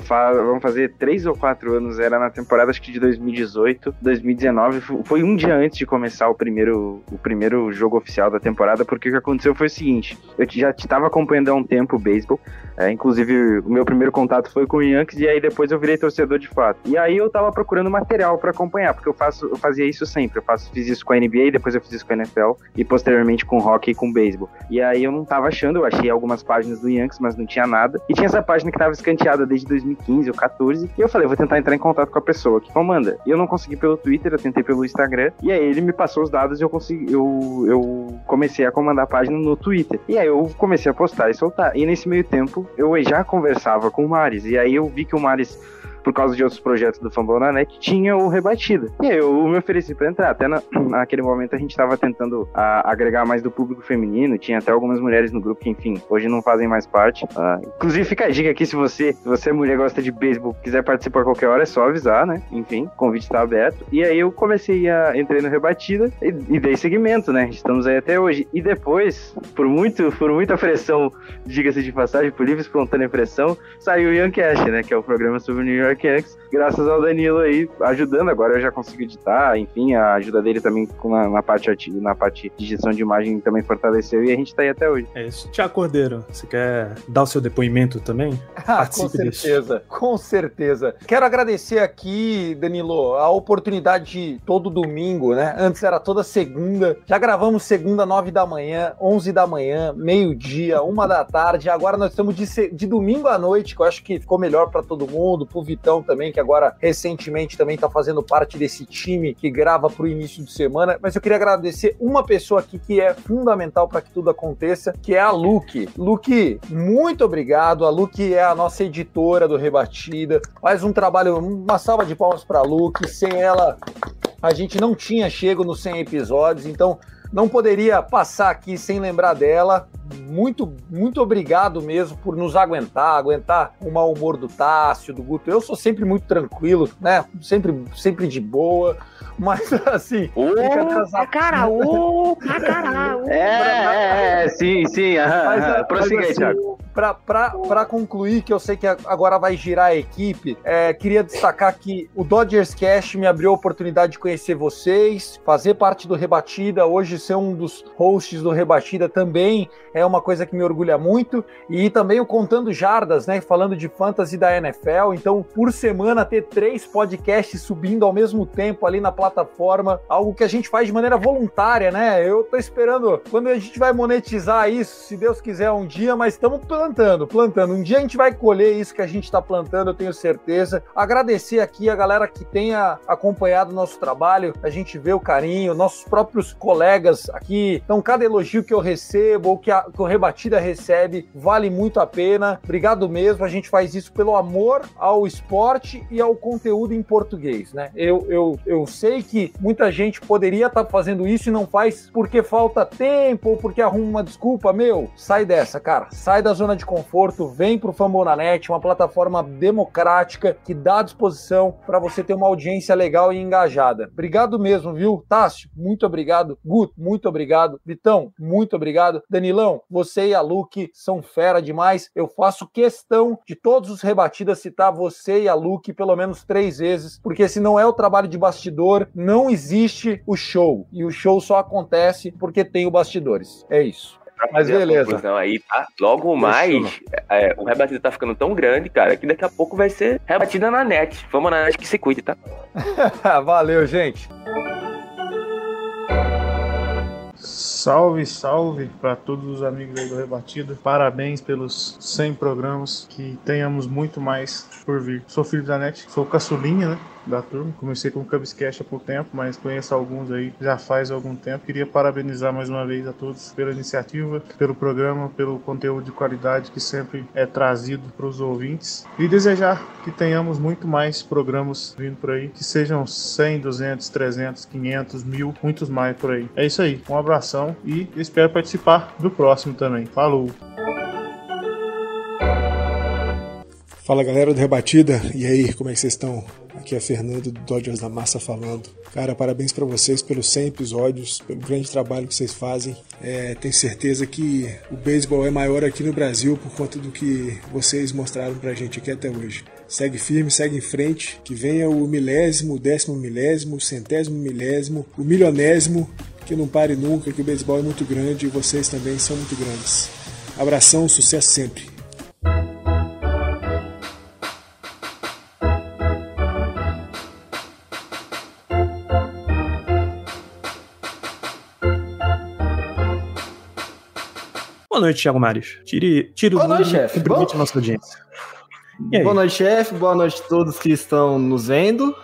fa- vamos fazer três ou quatro anos, era na temporada acho que de 2018, 2019, fu- foi um dia antes de começar o primeiro, o primeiro jogo oficial da temporada, porque o que aconteceu foi o seguinte, eu já estava acompanhando há um tempo o beisebol, é, inclusive, o meu primeiro contato foi com o Yankees e aí depois eu virei torcedor de fato. E aí eu tava procurando material pra acompanhar, porque eu faço, eu fazia isso sempre. Eu faço, fiz isso com a NBA, depois eu fiz isso com a NFL e posteriormente com hockey e com beisebol. E aí eu não tava achando, eu achei algumas páginas do Yankees, mas não tinha nada. E tinha essa página que tava escanteada desde 2015 ou 14. E eu falei, vou tentar entrar em contato com a pessoa que comanda. E eu não consegui pelo Twitter, eu tentei pelo Instagram. E aí ele me passou os dados e eu consegui, eu, eu comecei a comandar a página no Twitter. E aí eu comecei a postar e soltar. E nesse meio tempo eu já conversava com o Maris. E aí eu vi que o Maris por causa de outros projetos do Fambão na Net, tinha o Rebatida. E aí eu me ofereci para entrar. Até na, naquele momento a gente estava tentando a, agregar mais do público feminino, tinha até algumas mulheres no grupo que, enfim, hoje não fazem mais parte. Uh, inclusive, fica a dica aqui: se você, se você é mulher gosta de beisebol, quiser participar a qualquer hora, é só avisar, né? Enfim, o convite está aberto. E aí eu comecei a entrei no Rebatida e, e dei seguimento, né? Estamos aí até hoje. E depois, por muito, por muita pressão, diga-se de passagem, por livre espontânea pressão, saiu o Youngcast, né? Que é o programa sobre o New York Yankees, graças ao Danilo aí ajudando. Agora eu já consigo editar, enfim, a ajuda dele também na, na parte na parte de gestão de imagem também fortaleceu e a gente tá aí até hoje. É isso. Tiago Cordeiro, você quer dar o seu depoimento também? Ah, com certeza, disso. com certeza. Quero agradecer aqui, Danilo, a oportunidade de todo domingo, né? Antes era toda segunda. Já gravamos segunda, nove da manhã, onze da manhã, meio-dia, uma da tarde. Agora nós estamos de, de domingo à noite, que eu acho que ficou melhor para todo mundo, pro Vitão também, que agora recentemente também tá fazendo parte desse time que grava pro início de semana. Mas eu queria agradecer uma pessoa aqui que é fundamental para que tudo aconteça, que é a Luke. Luke, muito obrigado. A Luke é a nossa editora do Rebatida. Faz um trabalho, uma salva de palmas para Luke. Sem ela, a gente não tinha chego nos 100 episódios, então não poderia passar aqui sem lembrar dela. Muito, muito obrigado mesmo por nos aguentar, aguentar o mau humor do Tássio, do Guto. Eu sou sempre muito tranquilo, né? Sempre, sempre de boa. Mas assim. Ô, cara, ô, cara, É, é, é, sim, sim. Aham, mas, aham. Prossiga aí, assim, Thiago. Para concluir, que eu sei que agora vai girar a equipe, é, queria destacar que o Dodgers Cash me abriu a oportunidade de conhecer vocês, fazer parte do Rebatida, hoje ser um dos hosts do Rebatida também é uma coisa que me orgulha muito. E também o Contando Jardas, né? Falando de fantasy da NFL. Então, por semana, ter três podcasts subindo ao mesmo tempo ali na plataforma, algo que a gente faz de maneira voluntária, né? Eu tô esperando quando a gente vai monetizar isso, se Deus quiser, um dia, mas estamos plantando, plantando. Um dia a gente vai colher isso que a gente está plantando, eu tenho certeza. Agradecer aqui a galera que tenha acompanhado o nosso trabalho, a gente vê o carinho, nossos próprios colegas aqui. Então, cada elogio que eu recebo ou que, a, que o Rebatida recebe vale muito a pena. Obrigado mesmo. A gente faz isso pelo amor ao esporte e ao conteúdo em português, né? Eu, eu, eu sei que muita gente poderia estar tá fazendo isso e não faz porque falta tempo ou porque arruma uma desculpa. Meu, sai dessa, cara. Sai da zona de conforto, vem pro Fambonanet, uma plataforma democrática que dá disposição para você ter uma audiência legal e engajada. Obrigado mesmo, viu? Tássio, muito obrigado. Guto, muito obrigado. Vitão, muito obrigado. Danilão, você e a Luke são fera demais. Eu faço questão de todos os rebatidas citar você e a Luke pelo menos três vezes, porque se não é o trabalho de bastidor, não existe o show. E o show só acontece porque tem o bastidores. É isso. Mas beleza. aí, tá? Logo mais, é, o rebatida tá ficando tão grande, cara, que daqui a pouco vai ser rebatida na net. Vamos na net que se cuide, tá? Valeu, gente. Salve, salve para todos os amigos aí do Rebatida. Parabéns pelos 100 programas. Que tenhamos muito mais por vir. Sou filho da NET, sou caçulinha, né? Da turma. Comecei com o Cubscast há pouco tempo, mas conheço alguns aí já faz algum tempo. Queria parabenizar mais uma vez a todos pela iniciativa, pelo programa, pelo conteúdo de qualidade que sempre é trazido para os ouvintes e desejar que tenhamos muito mais programas vindo por aí, que sejam 100, 200, 300, 500, mil, muitos mais por aí. É isso aí, um abração e espero participar do próximo também. Falou! Fala galera do Rebatida, e aí, como é que vocês estão? Aqui é Fernando do Dodgers da Massa falando. Cara, parabéns para vocês pelos 100 episódios, pelo grande trabalho que vocês fazem. É, tenho certeza que o beisebol é maior aqui no Brasil por conta do que vocês mostraram pra gente aqui até hoje. Segue firme, segue em frente, que venha o milésimo, o décimo milésimo, o centésimo milésimo, o milionésimo, que não pare nunca, que o beisebol é muito grande e vocês também são muito grandes. Abração, sucesso sempre. Boa noite, Thiago Mares. Tire, tire Boa o noite, chefe. Cumprimento nossa audiência. Boa noite, chefe. Boa noite a todos que estão nos vendo.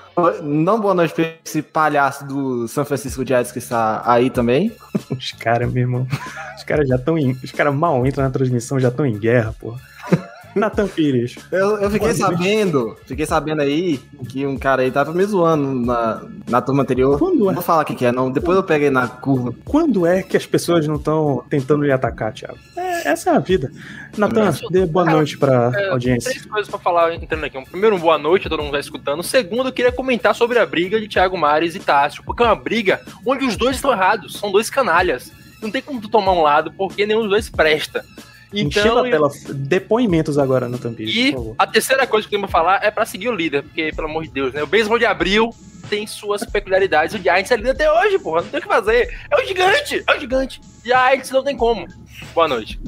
Não boa noite para esse palhaço do São Francisco Giants que está aí também. Os caras, meu irmão. Os caras já estão em. Os caras mal entram na transmissão, já estão em guerra, porra. Natan Pires. Eu, eu fiquei sabendo, fiquei sabendo aí que um cara aí tava me zoando na, na turma anterior. Quando é? Não vou falar o que, que é, não. Depois eu peguei na curva. Quando é que as pessoas não estão tentando lhe atacar, Thiago? É, essa é a vida. Natan, dê boa noite pra É, audiência. Três coisas pra falar entrando aqui. Um, Primeiro, um boa noite, todo mundo vai escutando. Segundo, eu queria comentar sobre a briga de Thiago Mares e Tássio, porque é uma briga onde os dois estão errados, são dois canalhas. Não tem como tu tomar um lado, porque nenhum dos dois presta. Enchendo Então, a tela. Depoimentos agora, Natan Pires, e por favor. a terceira coisa que eu tenho pra falar é pra seguir o líder, porque, pelo amor de Deus, né? O beisebol de abril tem suas peculiaridades. O Giants é líder até hoje, porra. Não tem o que fazer. É o gigante, é o gigante. Giants não tem como. Boa noite.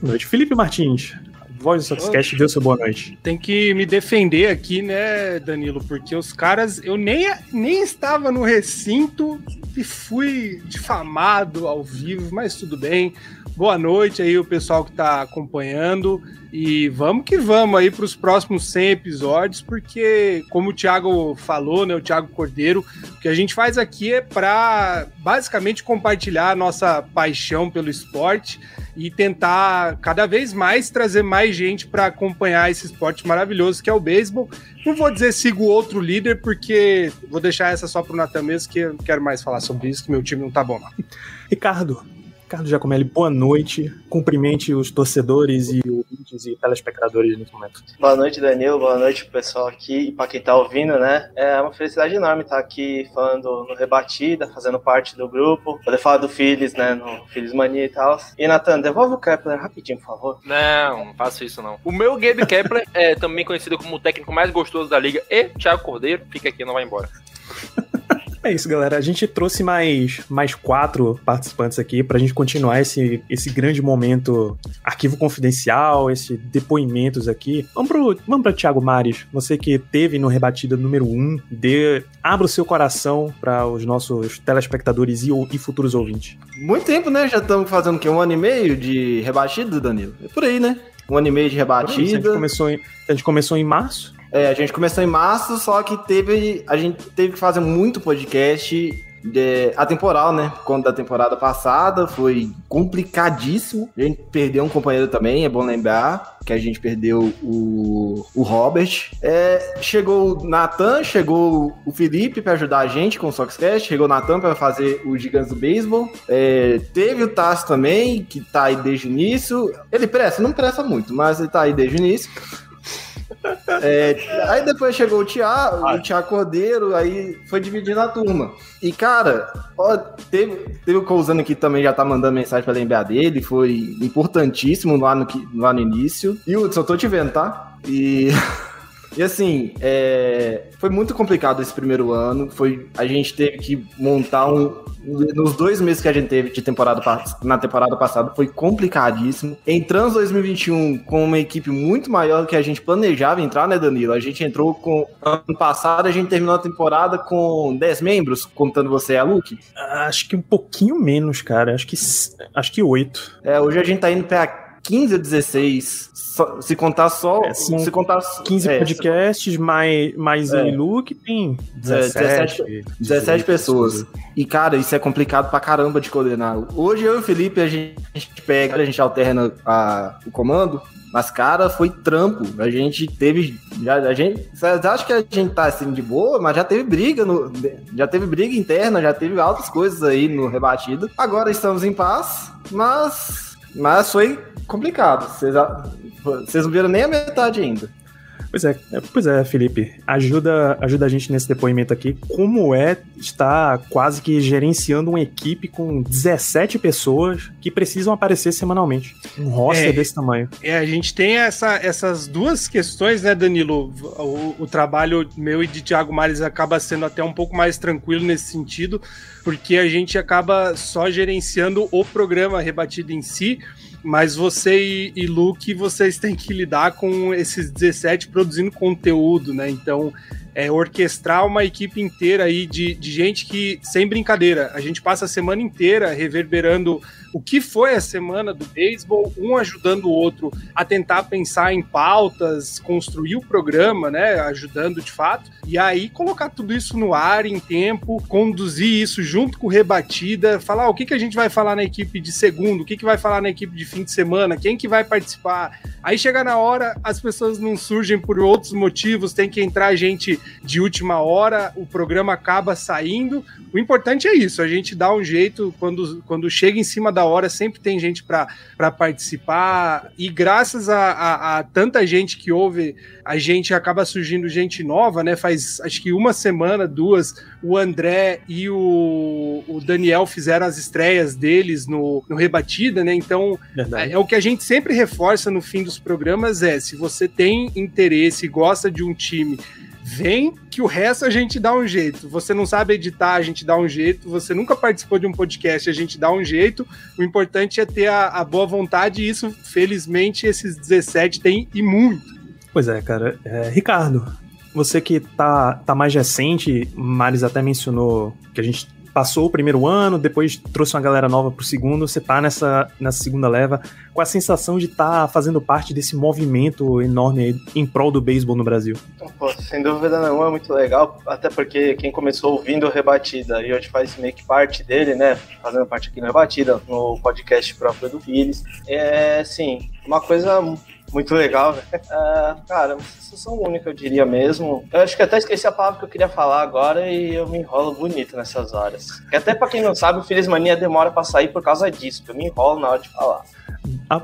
Boa noite. Felipe Martins, voz do Soxcast, deu seu boa noite. Tem que me defender aqui, né, Danilo? Porque os caras, eu nem, nem estava no recinto e fui difamado ao vivo, mas tudo bem. Boa noite aí, o pessoal que tá acompanhando. E vamos que vamos aí para os próximos 100 episódios, porque, como o Thiago falou, né, o Thiago Cordeiro, o que a gente faz aqui é para basicamente compartilhar a nossa paixão pelo esporte e tentar cada vez mais trazer mais gente para acompanhar esse esporte maravilhoso que é o beisebol. Não vou dizer sigo outro líder, porque vou deixar essa só pro Natan mesmo, que eu não quero mais falar sobre isso, que meu time não tá bom, não. Ricardo, Ricardo Giacomelli, boa noite. Cumprimente os torcedores e ouvintes e telespectadores nesse momento. Boa noite, Danilo. Boa noite pro pessoal aqui e pra quem tá ouvindo, né? É uma felicidade enorme estar aqui falando no Rebatida, fazendo parte do grupo, poder falar do Phillies, né? No Phillies Mania e tal. E, Nathan, devolve o Kepler rapidinho, por favor. Não, não faço isso não. O meu Gabe Kepler é também conhecido como o técnico mais gostoso da liga e Thiago Cordeiro. Fica aqui, não vai embora. É isso, galera. A gente trouxe mais, mais quatro participantes aqui pra gente continuar esse, esse grande momento arquivo confidencial, esse depoimentos aqui. Vamos pro, vamos pro Thiago Mares, você que teve no Rebatida número 1, um, dê, abra o seu coração para os nossos telespectadores e, e futuros ouvintes. Muito tempo, né? Já estamos fazendo o quê? Um ano e meio de rebatida, Danilo? É por aí, né? Um ano e meio de rebatida. A gente começou em, a gente começou em março. É, a gente começou em março, só que teve. A gente teve que fazer muito podcast de, atemporal, né? Conta da temporada passada, foi complicadíssimo. A gente perdeu um companheiro também, é bom lembrar que a gente perdeu o, o Robert. É, chegou o Nathan, chegou o Felipe para ajudar a gente com o Soxcast, chegou o Nathan para fazer o Gigantes do Beisebol. É, teve o Tassi também, que tá aí desde o início. Ele presta, não presta muito, mas ele tá aí desde o início. É, aí depois chegou o Thiago, o Thiago Cordeiro, aí foi dividindo a turma. E, cara, ó, teve, teve o Cousano que também já tá mandando mensagem pra lembrar dele, foi importantíssimo lá no, lá no início. E Hudson, eu tô te vendo, tá? E. E assim, é, foi muito complicado esse primeiro ano. Foi, a gente teve que montar um. Nos dois meses que a gente teve de temporada na temporada passada, foi complicadíssimo. Entramos em 2021 com uma equipe muito maior do que a gente planejava entrar, né, Danilo? A gente entrou com. Ano passado, a gente terminou a temporada com 10 membros, contando você e a Luke. Acho que um pouquinho menos, cara. Acho que, acho que 8. É, hoje a gente tá indo pra 15 ou 16, só, se contar só. É, são se contar 15 é, podcasts, mais, mais é. Luke, tem 17, 17, 17 pessoas. E, cara, isso é complicado pra caramba de coordenar. Hoje eu e o Felipe, a gente pega, a gente alterna a, o comando. Mas, cara, foi trampo. A gente teve. Já, a gente. Vocês acham que a gente tá assim de boa, mas já teve briga no. Já teve briga interna, já teve altas coisas aí no rebatido. Agora estamos em paz, mas. Mas foi complicado. Vocês, não viram nem a metade ainda. Pois é, pois é, Felipe. Ajuda, ajuda a gente nesse depoimento aqui. Como é estar quase que gerenciando uma equipe com 17 pessoas que precisam aparecer semanalmente? Um roster é, desse tamanho. É, a gente tem essa, essas duas questões, né, Danilo? O, o trabalho meu e de Thiago Mares acaba sendo até um pouco mais tranquilo nesse sentido, porque a gente acaba só gerenciando o programa rebatido em si mas você e, e Luke, vocês têm que lidar com esses 17 produzindo conteúdo, né? Então, é orquestrar uma equipe inteira aí de, de gente que, sem brincadeira, a gente passa a semana inteira reverberando o que foi a semana do beisebol, um ajudando o outro a tentar pensar em pautas, construir o programa, né? Ajudando de fato. E aí colocar tudo isso no ar em tempo, conduzir isso junto com rebatida, falar o que, que a gente vai falar na equipe de segundo, o que, que vai falar na equipe de fim de semana, quem que vai participar. Aí chega na hora, as pessoas não surgem por outros motivos, tem que entrar gente de última hora, o programa acaba saindo. O importante é isso, a gente dá um jeito, quando, quando chega em cima da hora, sempre tem gente para participar. E graças a, a, a, tanta gente que ouve, a gente acaba surgindo gente nova, né? Faz acho que uma semana, duas, o André e o, o Daniel fizeram as estreias deles no, no Rebatida, né? Então é, é o que a gente sempre reforça no fim dos programas: é se você tem interesse e gosta de um time vem que o resto a gente dá um jeito. Você não sabe editar, a gente dá um jeito. Você nunca participou de um podcast, a gente dá um jeito. O importante é ter a, a boa vontade e isso, felizmente, esses 17 têm e muito. Pois é, cara. É, Ricardo, você que tá, tá mais recente, Maris até mencionou que a gente passou o primeiro ano, depois trouxe uma galera nova pro segundo, você tá nessa, nessa segunda leva com a sensação de estar tá fazendo parte desse movimento enorme em prol do beisebol no Brasil? Pô, sem dúvida nenhuma, é muito legal, até porque quem começou ouvindo o Rebatida e hoje faz meio que parte dele, né, fazendo parte aqui no Rebatida, no podcast próprio do Phillies, é, sim, uma coisa muito legal, velho. É, cara, uma sensação única, eu diria mesmo. Eu acho que até esqueci a palavra que eu queria falar agora e eu me enrolo bonito nessas horas. E até pra quem não sabe, o Feliz Mania demora pra sair por causa disso, eu me enrolo na hora de falar.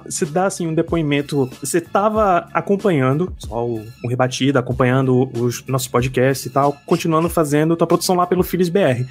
Você dá assim um depoimento. Você tava acompanhando só o, o Rebatida, acompanhando os nossos podcasts e tal, continuando fazendo tua produção lá pelo Philips BR.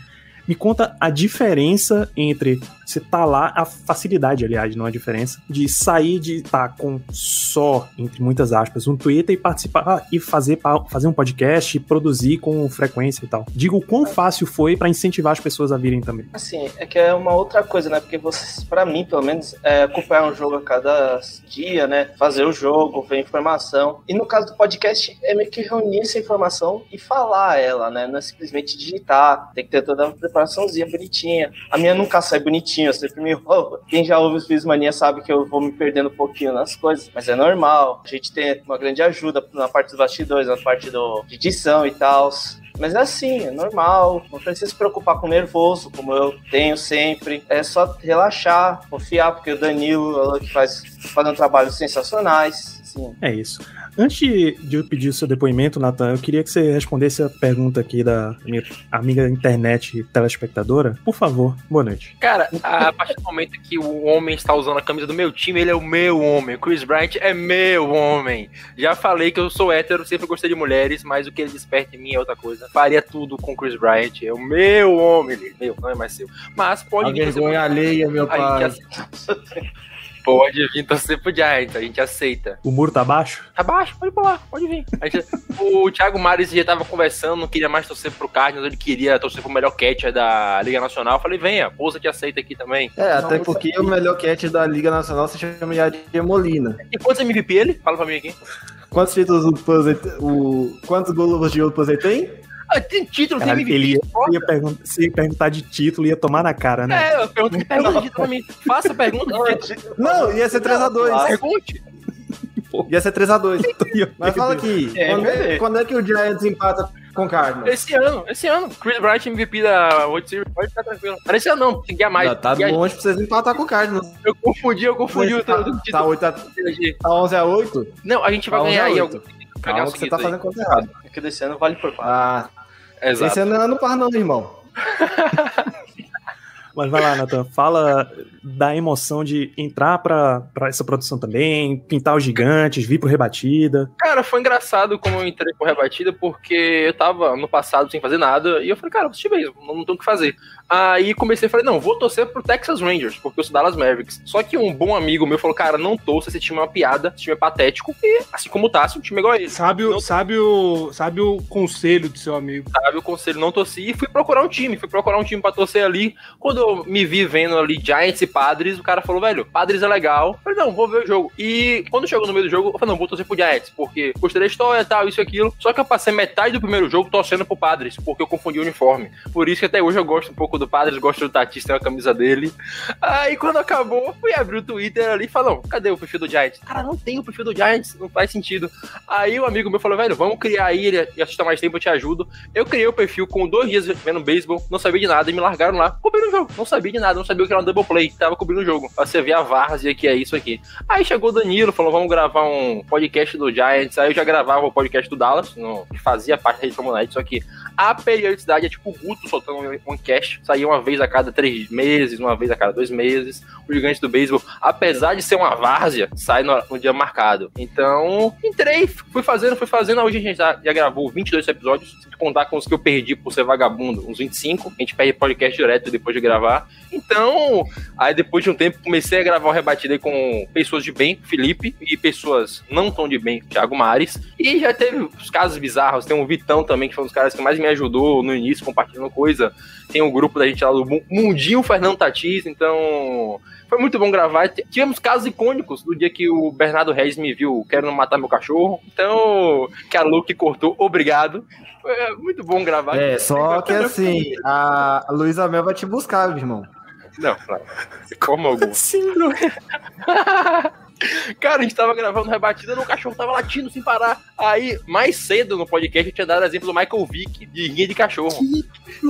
Me conta a diferença entre você tá lá, a facilidade, aliás, não a diferença, de sair de estar tá com só, entre muitas aspas, um Twitter e participar e fazer, fazer um podcast e produzir com frequência e tal. Digo o quão fácil foi para incentivar as pessoas a virem também. Assim, é que é uma outra coisa, né? Porque vocês, para mim, pelo menos, é acompanhar um jogo a cada dia, né? Fazer o jogo, ver informação. E no caso do podcast, é meio que reunir essa informação e falar ela, né? Não é simplesmente digitar, tem que ter toda a preparaçãozinha bonitinha. A minha nunca sai bonitinha eu sempre me enrolo. Quem já ouve os Mania sabe que eu vou me perdendo um pouquinho nas coisas, mas é normal. A gente tem uma grande ajuda na parte dos bastidores, na parte do, de edição e tal. Mas é assim, é normal. Não precisa se preocupar com nervoso, como eu tenho sempre. É só relaxar, confiar, porque o Danilo que faz fazendo trabalhos sensacionais. É isso. Antes de eu pedir o seu depoimento, Nathan, eu queria que você respondesse a pergunta aqui da minha amiga internet telespectadora. Por favor, boa noite. Cara, a partir do momento que o homem está usando a camisa do meu time, ele é o meu homem. O Chris Bryant é meu homem. Já falei que eu sou hétero, sempre gostei de mulheres, mas o que ele desperta em mim é outra coisa. Faria tudo com o Chris Bryant. É o meu homem. Meu, não é mais seu. Mas pode... A vergonha alheia, meu pai. Pode vir torcer pro Giants, a gente aceita. O muro tá baixo? Tá baixo, pode pular, pode vir. Gente, o Thiago Mares já tava conversando, não queria mais torcer pro Cardinals, ele queria torcer pro melhor catcher da Liga Nacional. Eu falei, venha, Pousa te aceita aqui também. É, até porque o melhor catcher da Liga Nacional se chama Yadier Molina. E quantos MVP ele? Fala pra mim aqui. Quantos títulos o Puzzle, o Quantos gols de ouro o Puzzle tem? Ah, tem título, Cara, tem MVP. Ele ia, ia perguntar, se ia perguntar de título, ia tomar na cara, né? É, eu pergunto que pergunta de título pra mim. Faça a pergunta. Não, ia ser 3x2. Pergunte. Ia ser 3x2. Mas fala aqui, é, quando, é, quando, é, que o Giants empata com o Cardinals? Esse ano, esse ano. Chris Bright MVP da World Series, pode ficar tranquilo. Mas esse ano não, tem que ganhar mais. Já tá longe pra vocês empatar com o Cardinals. Eu confundi, eu confundi o tá, título. Tá, 8 a, tá 11x8? Não, a gente vai tá ganhar aí algum. Calma que você tá fazendo conta errada. É que desse ano vale por 4. Ah, Exato. Esse ano não é ano par não, irmão. Mas vai lá, Nathan, fala da emoção de entrar pra, pra essa produção também, pintar os gigantes, vir pro Rebatida. Cara, foi engraçado como eu entrei pro Rebatida, porque eu tava no passado sem fazer nada, e eu falei, cara, assistir mesmo, não, não tenho o que fazer. Aí comecei a falar, não, vou torcer pro Texas Rangers, porque eu sou Dallas Mavericks. Só que um bom amigo meu falou, cara, não torça, esse time é uma piada, esse time é patético, e assim como o Tássio, o time é igual a ele. Sabe o, sabe o, sabe o conselho do seu amigo. Sabe o conselho, não torci, e fui procurar um time, fui procurar um time pra torcer ali. Quando eu me vi vendo ali Giants e Padres, o cara falou, velho, Padres é legal. Eu falei, não, vou ver o jogo. E quando chegou no meio do jogo, eu falei, não, vou torcer pro Giants, porque gostei da história e tal, isso e aquilo. Só que eu passei metade do primeiro jogo torcendo pro Padres, porque eu confundi o uniforme. Por isso que até hoje eu gosto um pouco do Padres, gosto do Tatis, tem a camisa dele. Aí quando acabou, fui abrir o Twitter ali e falou, cadê o perfil do Giants? Cara, não tem o perfil do Giants, não faz sentido. Aí o um amigo meu falou, velho, vamos criar aí, ele assista mais tempo, eu te ajudo. Eu criei o perfil com dois dias vendo beisebol, não sabia de nada, e me largaram lá, cobrindo o jogo. Não sabia de nada, não sabia o que era um double play, tava cobrindo o jogo. Pra você ver a várzea que é isso aqui. Aí chegou o Danilo, falou, vamos gravar um podcast do Giants. Aí eu já gravava o podcast do Dallas, no, que fazia parte da Rede Comunidade, só que a periodicidade é tipo o Guto soltando um, um cast, saía uma vez a cada três meses, uma vez a cada dois meses. O Gigante do Beisebol, apesar de ser uma várzea, sai no, no dia marcado. Então, entrei, fui fazendo, fui fazendo. Hoje a gente já, já gravou 22 episódios, se contar com os que eu perdi por ser vagabundo, uns 25. A gente perde podcast direto depois de gravar. Então, aí depois de um tempo, comecei a gravar o rebatido aí com pessoas de bem, Felipe, e pessoas não tão de bem, Thiago Mares. E já teve os casos bizarros, tem o Vitão também, que foi um dos caras que mais me ajudou no início, compartilhando coisa. Tem o um grupo da gente lá do Mundinho Fernando Tatis, então foi muito bom gravar. Tivemos casos icônicos do dia que o Bernardo Reis me viu querendo matar meu cachorro. Então, que a Luke cortou, obrigado. Foi muito bom gravar. É, só que assim, a Luísa Mel vai te buscar, meu irmão. Não, claro. Como algum. Síndrome. Cara, a gente tava gravando rebatida e o cachorro tava latindo sem parar. Aí, mais cedo no podcast, eu tinha dado exemplo do Michael Vick de rinha de cachorro.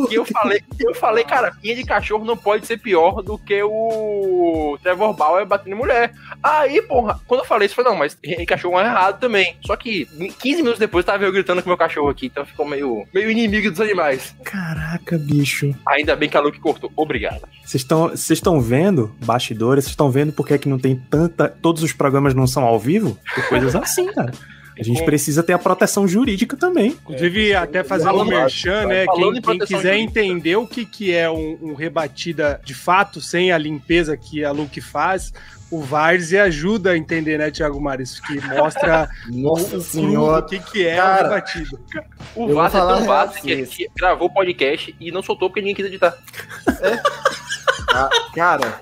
E eu falei, eu falei, cara, rinha de cachorro não pode ser pior do que o Trevor Bauer batendo em mulher. Aí, porra, quando eu falei isso, eu falei, não, mas rinha de cachorro é errado também. Só que 15 minutos depois tava eu gritando com meu cachorro aqui, então ficou meio, meio inimigo dos animais. Caraca, bicho. Ainda bem que a Luke cortou. Obrigado. Vocês estão vendo, bastidores, vocês estão vendo porque é que não tem tanta. Todos os programas não são ao vivo? Por coisas assim, cara. A gente precisa ter a proteção jurídica também. Inclusive, até fazer um merchan, né? Quem, quem quiser entender o que, que é um, um, rebatida de fato, sem a limpeza que a Luke faz, o Varze ajuda a entender, né, Thiago Maris? Que mostra Nossa o, senhora. o que, que é cara, a rebatida. O Varze é tão vaso que, que gravou o podcast e não soltou porque ninguém quis editar. É. ah, cara.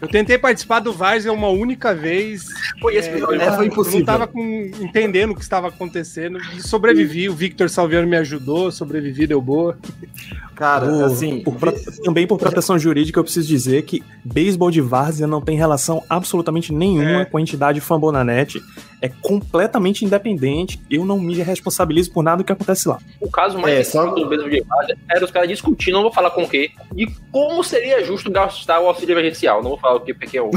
Eu tentei participar do Várzea uma única vez. Foi esse. É, foi impossível. Eu não tava com, entendendo o que estava acontecendo e sobrevivi. O Victor Salviano me ajudou, sobrevivi, deu boa. Cara, Por- assim. por pro- também por proteção jurídica, eu preciso dizer que beisebol de várzea não tem relação absolutamente nenhuma com a entidade Fambonanet. É completamente independente. Eu não me responsabilizo por nada do que acontece lá. O caso mais É, recente do mesmo de Várzea era os caras discutindo, não vou falar com o quê, e como seria justo gastar o auxílio emergencial. Não vou falar o que, é o.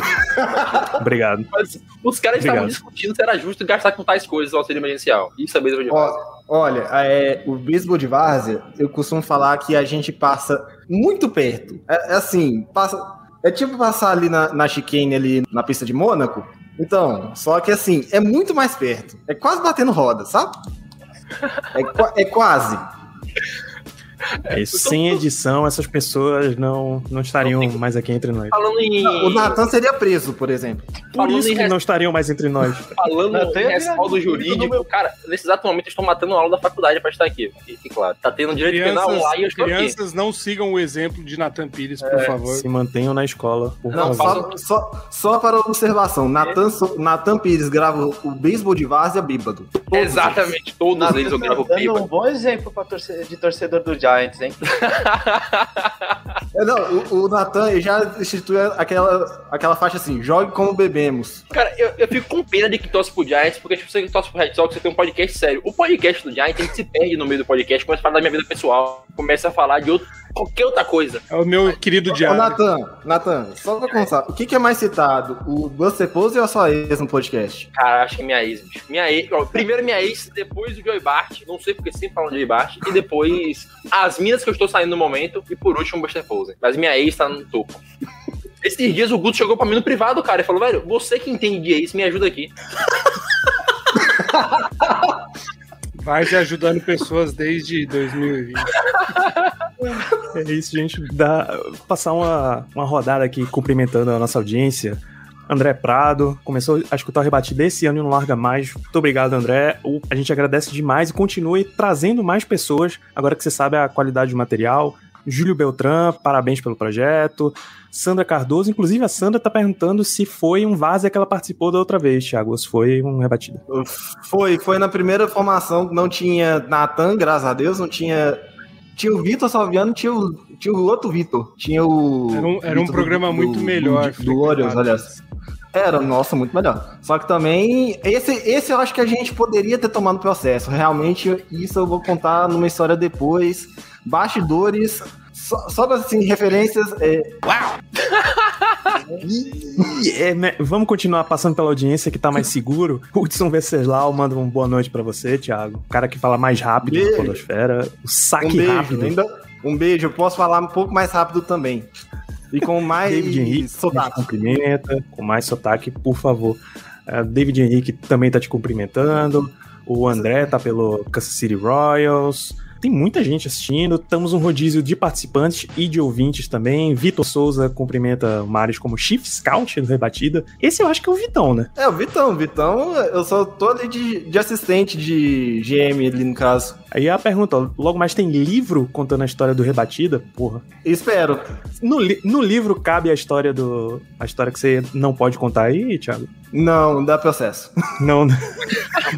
Obrigado. Mas os caras estavam discutindo se era justo gastar com tais coisas o auxílio emergencial. Isso é mesmo de Várzea. Olha, é, o beisebol de várzea, eu costumo falar que a gente passa muito perto. É, é assim, passa, é tipo passar ali na, na chicane, ali na pista de Mônaco. Então, só que assim, é muito mais perto. É quase batendo roda, sabe? É, é quase. É, sem edição, essas pessoas não, não estariam mais aqui entre nós. Falando em. O Natan seria preso, por exemplo. Por falando isso que res- não estariam mais entre nós. Falando Não, tem em a respaldo jurídico, meu- cara, nesse exato momento eu estou matando a aula da faculdade pra estar aqui. Fique claro. Tá tendo direito penal Crianças, online e eu estou aqui. crianças não sigam o exemplo de Nathan Pires, por É, favor. Se mantenham na escola, por Não, favor. só, só, só para observação, Natan, so- Natan Pires grava o beisebol de várzea bíbado. Exatamente, todos eles eu gravo Dando pipa. um bom exemplo pra torce- de torcedor do Giants, hein? É, não, o, o Natan já instituiu aquela, aquela faixa assim, jogue como bebemos. Cara, eu, eu fico com pena de que torce pro Giants, porque tipo, você torce pro Red Sox, você tem um podcast sério. O podcast do Giants, a gente se perde no meio do podcast, começa a falar da minha vida pessoal, começa a falar de outro, qualquer outra coisa. É o meu querido Ô, Diário. Natan, Natan, só pra constar, o que, que é mais citado, o Buster Pose ou a sua ex no podcast? Cara, acho que é minha ex, bicho. Minha ex, ó, primeiro minha ex, depois o Joey Bart, não sei porque sempre falam de Joey Bart, e depois as minas que eu estou saindo no momento, e por último o Buster Pose. Mas minha ex tá no topo. Esses dias o Guto chegou pra mim no privado, cara, e falou, velho, você que entende de ex, me ajuda aqui. Vai ajudando pessoas desde 2020. É isso, gente. Dá, passar uma, uma rodada aqui cumprimentando a nossa audiência. André Prado começou a escutar o rebate desse ano e não larga mais. Muito obrigado, André. A gente agradece demais e continue trazendo mais pessoas. Agora que você sabe a qualidade do material, Júlio Beltrán, parabéns pelo projeto. Sandra Cardoso, inclusive a Sandra tá perguntando se foi um vaza que ela participou da outra vez, Thiago, ou se foi um rebatido. Foi, foi na primeira formação, não tinha Natan, graças a Deus, não tinha. Tinha o Vitor Salviano, tinha o, tinha o outro Vitor. Tinha o. Era um, era um programa do- muito do- melhor. Do, do Orioles, aliás. Era, nossa, muito melhor. Só que também, esse, esse eu acho que a gente poderia ter tomado processo. Realmente, isso eu vou contar numa história depois. Bastidores, só, só pra, assim, referências. É... E, é, né, vamos continuar passando pela audiência que tá mais seguro. Hudson Venceslau manda uma boa noite pra você, Thiago. O cara que fala mais rápido Beijo. da Podosfera. O saque um beijo, rápido. ainda. Um beijo, eu posso falar um pouco mais rápido também. E com mais David Henrique sotaque. cumprimenta, com mais sotaque, por favor. Uh, David Henrique também tá te cumprimentando. O André tá pelo Kansas City Royals. Tem muita gente assistindo. Estamos um rodízio de participantes e de ouvintes também. Vitor Souza cumprimenta o Marius como Chief Scout do Rebatida. Esse eu acho que é o Vitão, né? É, o Vitão, Vitão, eu só tô ali de, de assistente de GM ali no caso. Aí a pergunta, ó, logo mais tem livro contando a história do Rebatida? Porra. Espero. No, li- no livro cabe a história do. a história que você não pode contar aí, Thiago? Não, dá processo. Não, né?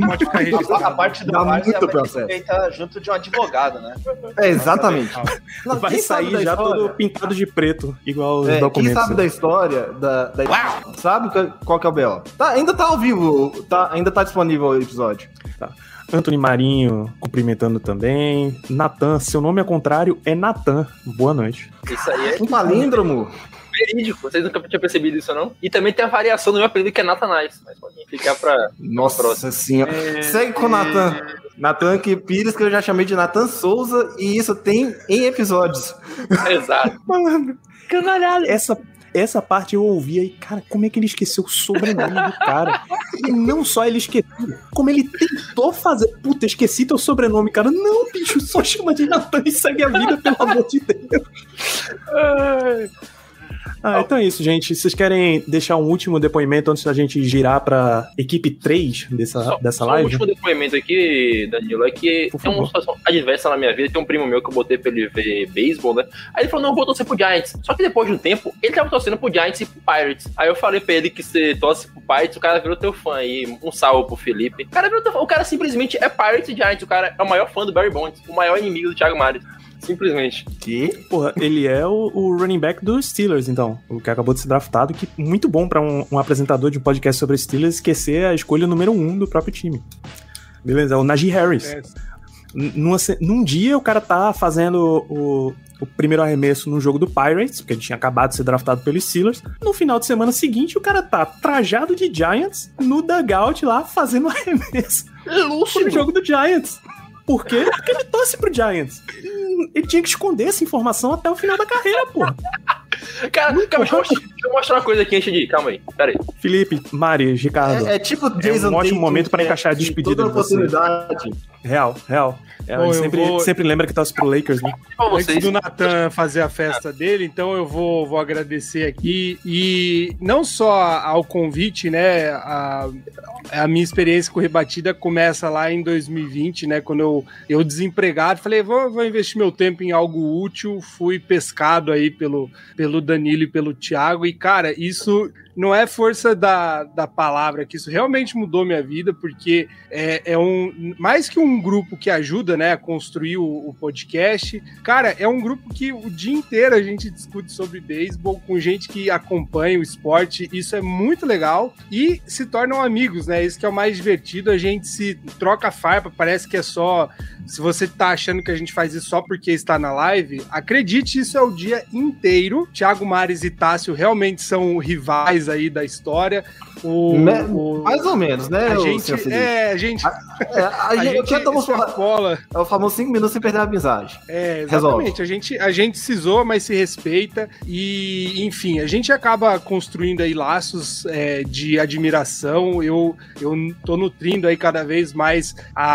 Pode ficar A, registrado. a parte do Dá Várzea muito que processo. feita junto de um advogado, né? É, exatamente. Não, Vai quem sair já história? todo pintado de preto, igual os É, quem documentos. sabe da história, da, da- sabe qual- qual que é o BO? Tá, ainda tá ao vivo, tá, ainda tá disponível o episódio. Tá. Anthony Marinho cumprimentando também. Natan, seu nome ao contrário é Natan. Boa noite. Isso aí é Um palíndromo. verídico. Vocês nunca tinham percebido isso, não? E também tem a variação do meu apelido que é Natanais. Mas pode ficar pra. Nossa senhora. Segue com o Natan. Natan que Pires, que eu já chamei de Natan Souza, e isso tem em episódios. Exato. Malandro. Canalhada. Essa, essa parte eu ouvi aí, cara, como é que ele esqueceu o sobrenome do cara? E não só ele esqueceu, como ele tentou fazer. Puta, esqueci teu sobrenome, cara. Não, bicho, só chama de Natan e segue a vida, pelo amor de Deus. Ah, então é isso, gente. Vocês querem deixar um último depoimento antes da gente girar pra equipe 3 dessa, dessa Só live? último depoimento aqui, Danilo, é que Por tem uma situação adversa na minha vida. Tem um primo meu que eu botei pra ele ver beisebol, né? Aí ele falou: não, eu vou torcer pro Giants. Só que depois de um tempo, ele tava torcendo pro Giants e pro Pirates. Aí eu falei pra ele que você torce pro Pirates, o cara virou teu fã aí. Um salve pro Felipe. O cara, virou teu fã. o cara simplesmente é Pirates e Giants. O cara é o maior fã do Barry Bonds, o maior inimigo do Thiago Mares. Simplesmente. Que? Porra, ele é o, o running back dos Steelers, então. O que acabou de ser draftado, que muito bom pra um, um apresentador de um podcast sobre Steelers esquecer a escolha número um do próprio time. Beleza, é o Najee Harris. É. Numa num dia o cara tá fazendo o, o primeiro arremesso no jogo do Pirates, porque ele tinha acabado de ser draftado pelos Steelers. No final de semana seguinte, o cara tá trajado de Giants no dugout lá fazendo arremesso pro jogo do Giants. Por quê? Porque ele torce pro Giants. Ele- Ele tinha que esconder essa informação até o final da carreira, porra. Cara, calma, deixa eu, mostrar, deixa eu mostrar uma coisa aqui antes de ir. Calma aí. Pera aí. Felipe, Mari, Ricardo. É, é tipo É Jason um ótimo momento é, encaixar a despedida toda de vocês. oportunidade. Real, real. É, Bom, sempre, vou- sempre lembra que torce pro Lakers, né? Antes do Natan fazer a festa dele, então eu vou, vou agradecer aqui. E não só ao convite, né? A, a minha experiência com rebatida começa lá em 2020, né? Quando eu, eu desempregado, falei, vou, vou investir meu tempo em algo útil. Fui pescado aí pelo, pelo Danilo e pelo Thiago. E, cara, isso não é força da, da palavra, que isso realmente mudou minha vida, porque é, é um mais que um grupo que ajuda né, a construir o, o podcast. Cara, é um grupo que o dia inteiro a gente discute sobre beisebol com gente que acompanha o esporte. Isso é muito legal e se tornam amigos, né? Isso que é o mais divertido. A gente se troca farpa, parece que é só. Se você tá achando que a gente faz isso só porque está na live, acredite, isso é o dia inteiro. Thiago Mares e Tássio realmente são rivais aí da história. O, Me- o- Mais ou menos, né, a gente, é, a gente, É, a, a gente, gente extrapola. É o famoso 5 minutos sem perder a amizade. É, Resolve. exatamente. A gente, a gente se zoa, mas se respeita. E, enfim, a gente acaba construindo aí laços é, de admiração. Eu, eu tô nutrindo aí cada vez mais a,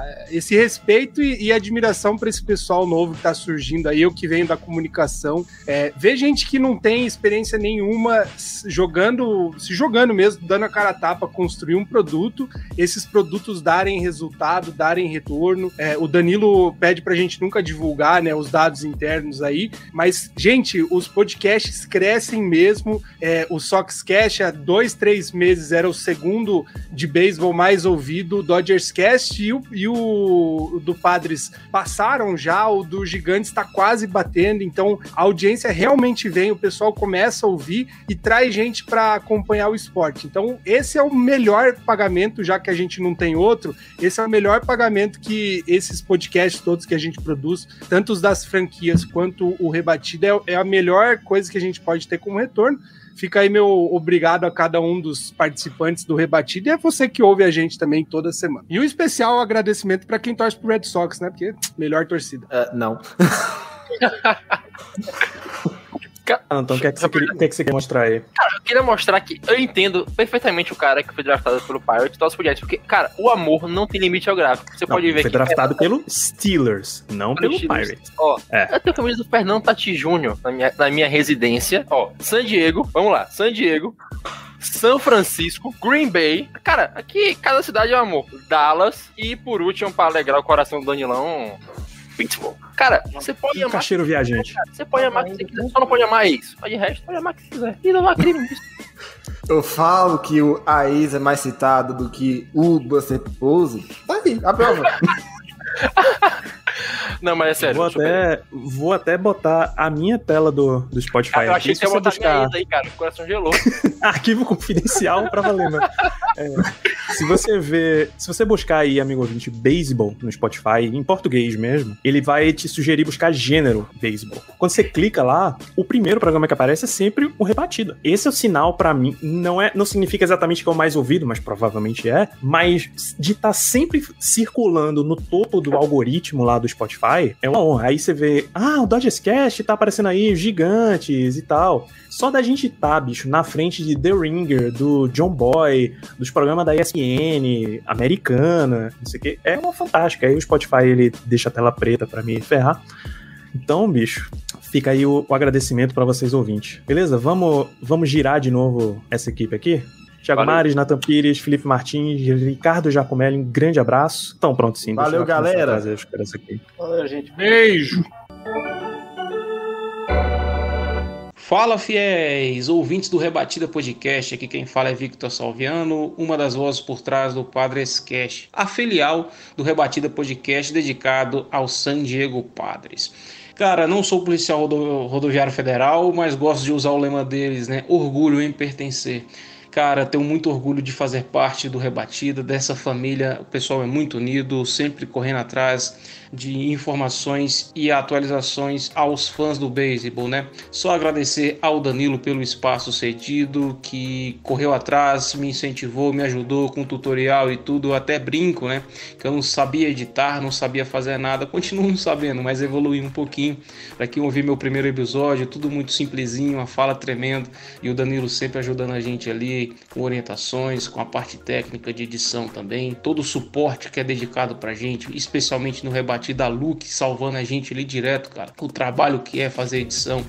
a- esse respeito e, e admiração para esse pessoal novo que tá surgindo aí. Eu que venho da comunicação. É, ver gente que não tem experiência nenhuma jogando, se jogando mesmo, dando a cara a tapa, construir um produto. Esses produtos darem resultado, darem retorno. É, o Danilo pede pra gente nunca divulgar né, os dados internos aí, mas, gente, os podcasts crescem mesmo. É, o Soxcast há dois, três meses era o segundo de beisebol mais ouvido, o Dodgers Cast e o, e o, do Padres passaram já, o do Gigantes está quase batendo, então a audiência realmente vem, o pessoal começa a ouvir e traz gente para acompanhar o esporte. Então, esse é o melhor pagamento, já que a gente não tem outro, esse é o melhor pagamento que esses podcasts todos que a gente produz, tanto os das franquias quanto o rebatido, é, é a melhor coisa que a gente pode ter como retorno. Fica aí meu obrigado a cada um dos participantes do Rebatido e é você que ouve a gente também toda semana. E um especial agradecimento para quem torce pro Red Sox, né? Porque melhor torcida. Uh, não. Então, o que, é que, você queria, que é que você quer mostrar aí? Cara, eu queria mostrar que eu entendo perfeitamente o cara que foi draftado pelo Pirates, pro Jets, porque, cara, o amor não tem limite geográfico. Você Não, pode ver foi que. draftado pelo Steelers, não pelo. Pirates. Ó, É. eu tenho a camisa do Fernando Tati Júnior na minha, na minha residência. Ó, San Diego, vamos lá, San Diego. São Francisco, Green Bay. Cara, aqui cada cidade é um amor. Dallas e por último, pra alegrar o coração do Danilão, Pittsburgh. Cara, você pode Um amar. cacheiro viajante. Você pode amar quem você quiser, só não pode amar isso. Mas de resto, pode amar quem quiser. E não há crime nisso. Eu falo que o Aiz é mais citado do que o Buster Pose. Tá aí, a prova. Não, mas é sério. Vou até, vou até botar a minha tela do, do Spotify Ah, eu aqui. achei que Se você ia botar buscar aí, cara. O coração gelou. arquivo confidencial pra valer, mano. É, se você ver, se você buscar aí, amigo ouvinte, beisebol no Spotify, em português mesmo, ele vai te sugerir buscar gênero beisebol. Quando você clica lá, o primeiro programa que aparece é sempre o Rebatida. Esse é o sinal pra mim, não é, não significa exatamente que é o mais ouvido, mas provavelmente é, mas de estar sempre circulando no topo do algoritmo lá do Spotify, é uma honra. Aí você vê, ah, o Dodgers Cast tá aparecendo aí, gigantes e tal. Só da gente tá, bicho, na frente de The Ringer, do John Boy, dos programas da ESPN, americana, não sei o quê, é uma fantástica. Aí o Spotify ele deixa a tela preta pra me ferrar. Então, bicho, fica aí o, o agradecimento pra vocês ouvintes. Beleza? Vamos, vamos girar de novo essa equipe aqui? Thiago Valeu. Mares, Nathan Pires, Felipe Martins, Ricardo Jacomelli, um grande abraço. Então, pronto, sim. Valeu, galera. trazer os caras aqui. Valeu, gente. Beijo. Fala fiéis, ouvintes do Rebatida Podcast, aqui quem fala é Victor Salviano, uma das vozes por trás do Padres Cash, a filial do Rebatida Podcast dedicado ao San Diego Padres. Cara, não sou policial rodo- rodoviário federal, mas gosto de usar o lema deles, né? Orgulho em pertencer. Cara, tenho muito orgulho de fazer parte do Rebatida, dessa família. O pessoal é muito unido, sempre correndo atrás de informações e atualizações aos fãs do beisebol, né? Só agradecer ao Danilo pelo espaço cedido, que correu atrás, me incentivou, me ajudou com tutorial e tudo. Eu até brinco, né? Que eu não sabia editar, não sabia fazer nada. Continuo não sabendo, mas evolui um pouquinho. Para quem ouviu meu primeiro episódio, tudo muito simplesinho, uma fala tremenda. E o Danilo sempre ajudando a gente ali com orientações, com a parte técnica de edição também. Todo o suporte que é dedicado pra gente, especialmente no rebate da Luke, salvando a gente ali direto, cara. O trabalho que é fazer edição.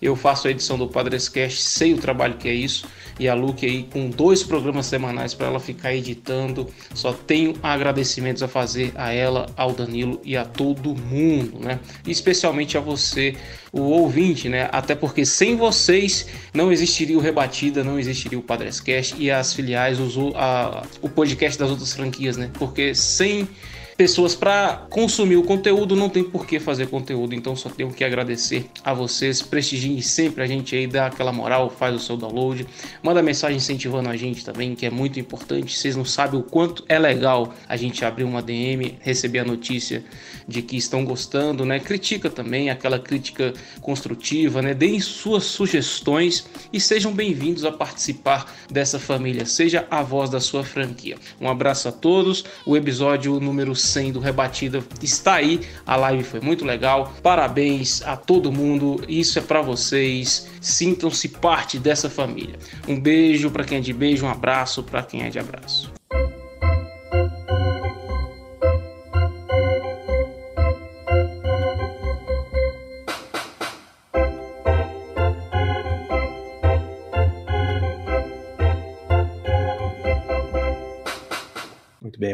Eu faço a edição do Padres Cast, sei o trabalho que é isso. E a Luke aí com dois programas semanais para ela ficar editando. Só tenho agradecimentos a fazer a ela, ao Danilo e a todo mundo, né? Especialmente a você, o ouvinte, né? Até porque sem vocês não existiria o Rebatida, não existiria o Padres Cast e as filiais, os, a, o podcast das outras franquias, né? Porque sem pessoas para consumir o conteúdo, não tem por que fazer conteúdo, então só tenho que agradecer a vocês, prestigiem sempre a gente aí, dá aquela moral, faz o seu download, manda mensagem incentivando a gente também, que é muito importante, vocês não sabem o quanto é legal a gente abrir uma DM, receber a notícia de que estão gostando, né? Critica também, aquela crítica construtiva, né? Deem suas sugestões e sejam bem-vindos a participar dessa família, seja a voz da sua franquia. Um abraço a todos, o episódio número 100 do Rebatida está aí, a live foi muito legal, parabéns a todo mundo, isso é para vocês, sintam-se parte dessa família. Um beijo para quem é de beijo, um abraço para quem é de abraço.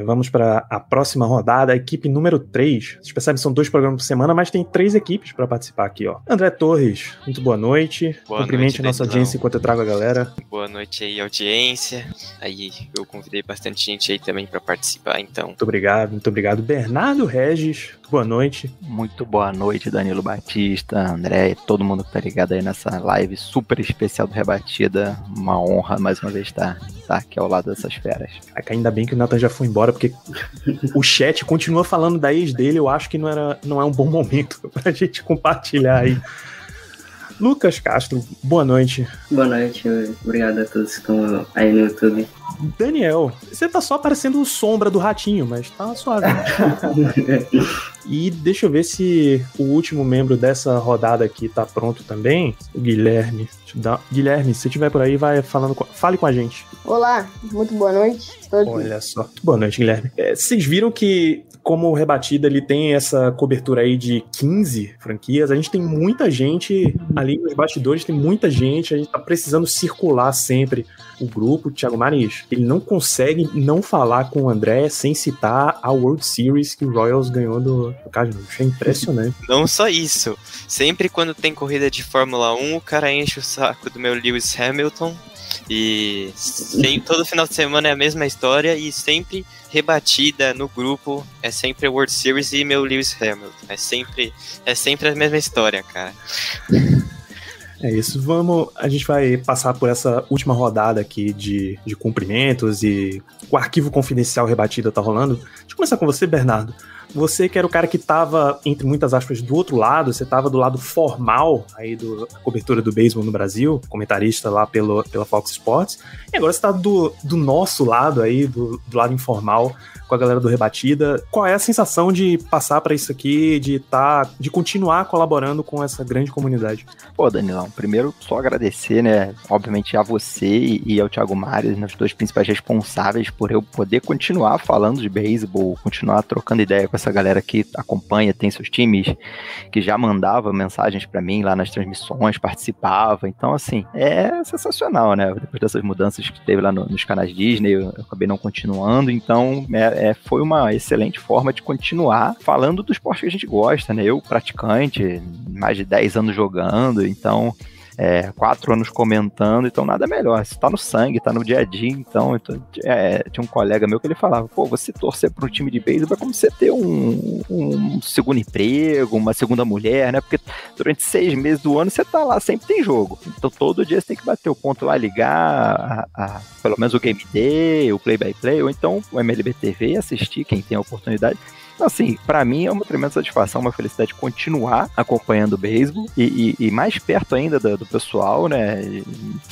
Vamos para a próxima rodada, a equipe número 3. Vocês percebem que são dois programas por semana, mas tem três equipes para participar aqui, ó. André Torres, muito boa noite. Boa Cumprimente noite, a nossa audiência enquanto eu trago a galera. Boa noite aí, audiência. Aí eu convidei bastante gente aí também pra participar, então. Muito obrigado, muito obrigado. Bernardo Regis, boa noite. Muito boa noite, Danilo Batista, André, todo mundo que tá ligado aí nessa live super especial do Rebatida. Uma honra mais uma vez estar, estar aqui ao lado dessas feras. Ainda bem que o Nathan já foi embora, porque o chat continua falando da ex dele. Eu acho que não, era, não é um bom momento pra gente compartilhar aí. Lucas Castro, boa noite. Boa noite, obrigado a todos que estão aí no YouTube. Daniel, você tá só parecendo sombra do ratinho, mas tá suave. e deixa eu ver se o último membro dessa rodada aqui tá pronto também. O Guilherme. Guilherme, se tiver por aí, vai falando com... fale com a gente. Olá, muito boa noite. Olha só. Boa noite, Guilherme. É, vocês viram que, como o Rebatida ele tem essa cobertura aí de 15 franquias, a gente tem muita gente ali nos bastidores, tem muita gente, a gente tá precisando circular sempre o grupo. O Thiago Maris, ele não consegue não falar com o André sem citar a World Series que o Royals ganhou do, do Cardinals. É impressionante. Não só isso. Sempre quando tem corrida de Fórmula 1, o cara enche o saco do meu Lewis Hamilton. E sem, todo final de semana é a mesma história e sempre rebatida no grupo é sempre World Series e meu Lewis Hamilton. É sempre, é sempre a mesma história, cara. É isso, vamos. A gente vai passar por essa última rodada aqui de, de cumprimentos e o arquivo confidencial rebatido tá rolando. Deixa eu começar com você, Bernardo. Você que era o cara que tava, entre muitas aspas, do outro lado, você tava do lado formal aí do, da cobertura do beisebol no Brasil, comentarista lá pelo, pela Fox Sports, e agora você tá do, do nosso lado aí, do, do lado informal, com a galera do Rebatida. Qual é a sensação de passar para isso aqui, de tá, de continuar colaborando com essa grande comunidade? Pô, Danilão, primeiro só agradecer, né, obviamente a você e, e ao Thiago Mares, né, os dois principais responsáveis por eu poder continuar falando de beisebol, continuar trocando ideia com essa galera que acompanha, tem seus times, que já mandava mensagens pra mim lá nas transmissões, participava. Então, assim, é sensacional, né? Depois dessas mudanças que teve lá no- nos canais Disney, eu, eu acabei não continuando. Então, é, é, foi uma excelente forma de continuar falando do esporte que a gente gosta, né? Eu, praticante, mais de 10 anos jogando, então é, quatro anos comentando, então nada melhor. Isso tá no sangue, tá no dia a dia. Então, então, é, tinha um colega meu que ele falava: pô, você torcer para um time de beisebol é como você ter um, um segundo emprego, uma segunda mulher, né? Porque durante seis meses do ano você tá lá, sempre tem jogo. Então todo dia você tem que bater o ponto lá, ligar a- a- pelo menos o Game Day, o Play by Play, ou então o MLB TV assistir, quem tem a oportunidade. Assim, pra mim é uma tremenda satisfação, uma felicidade continuar acompanhando o beisebol e, e- e mais perto ainda do, do pessoal, né?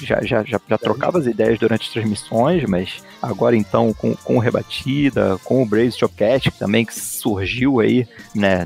Já, já, já, já trocava as ideias durante as transmissões, mas agora então com, com o Rebatida, com o Braves Shopcast também, que surgiu aí, né,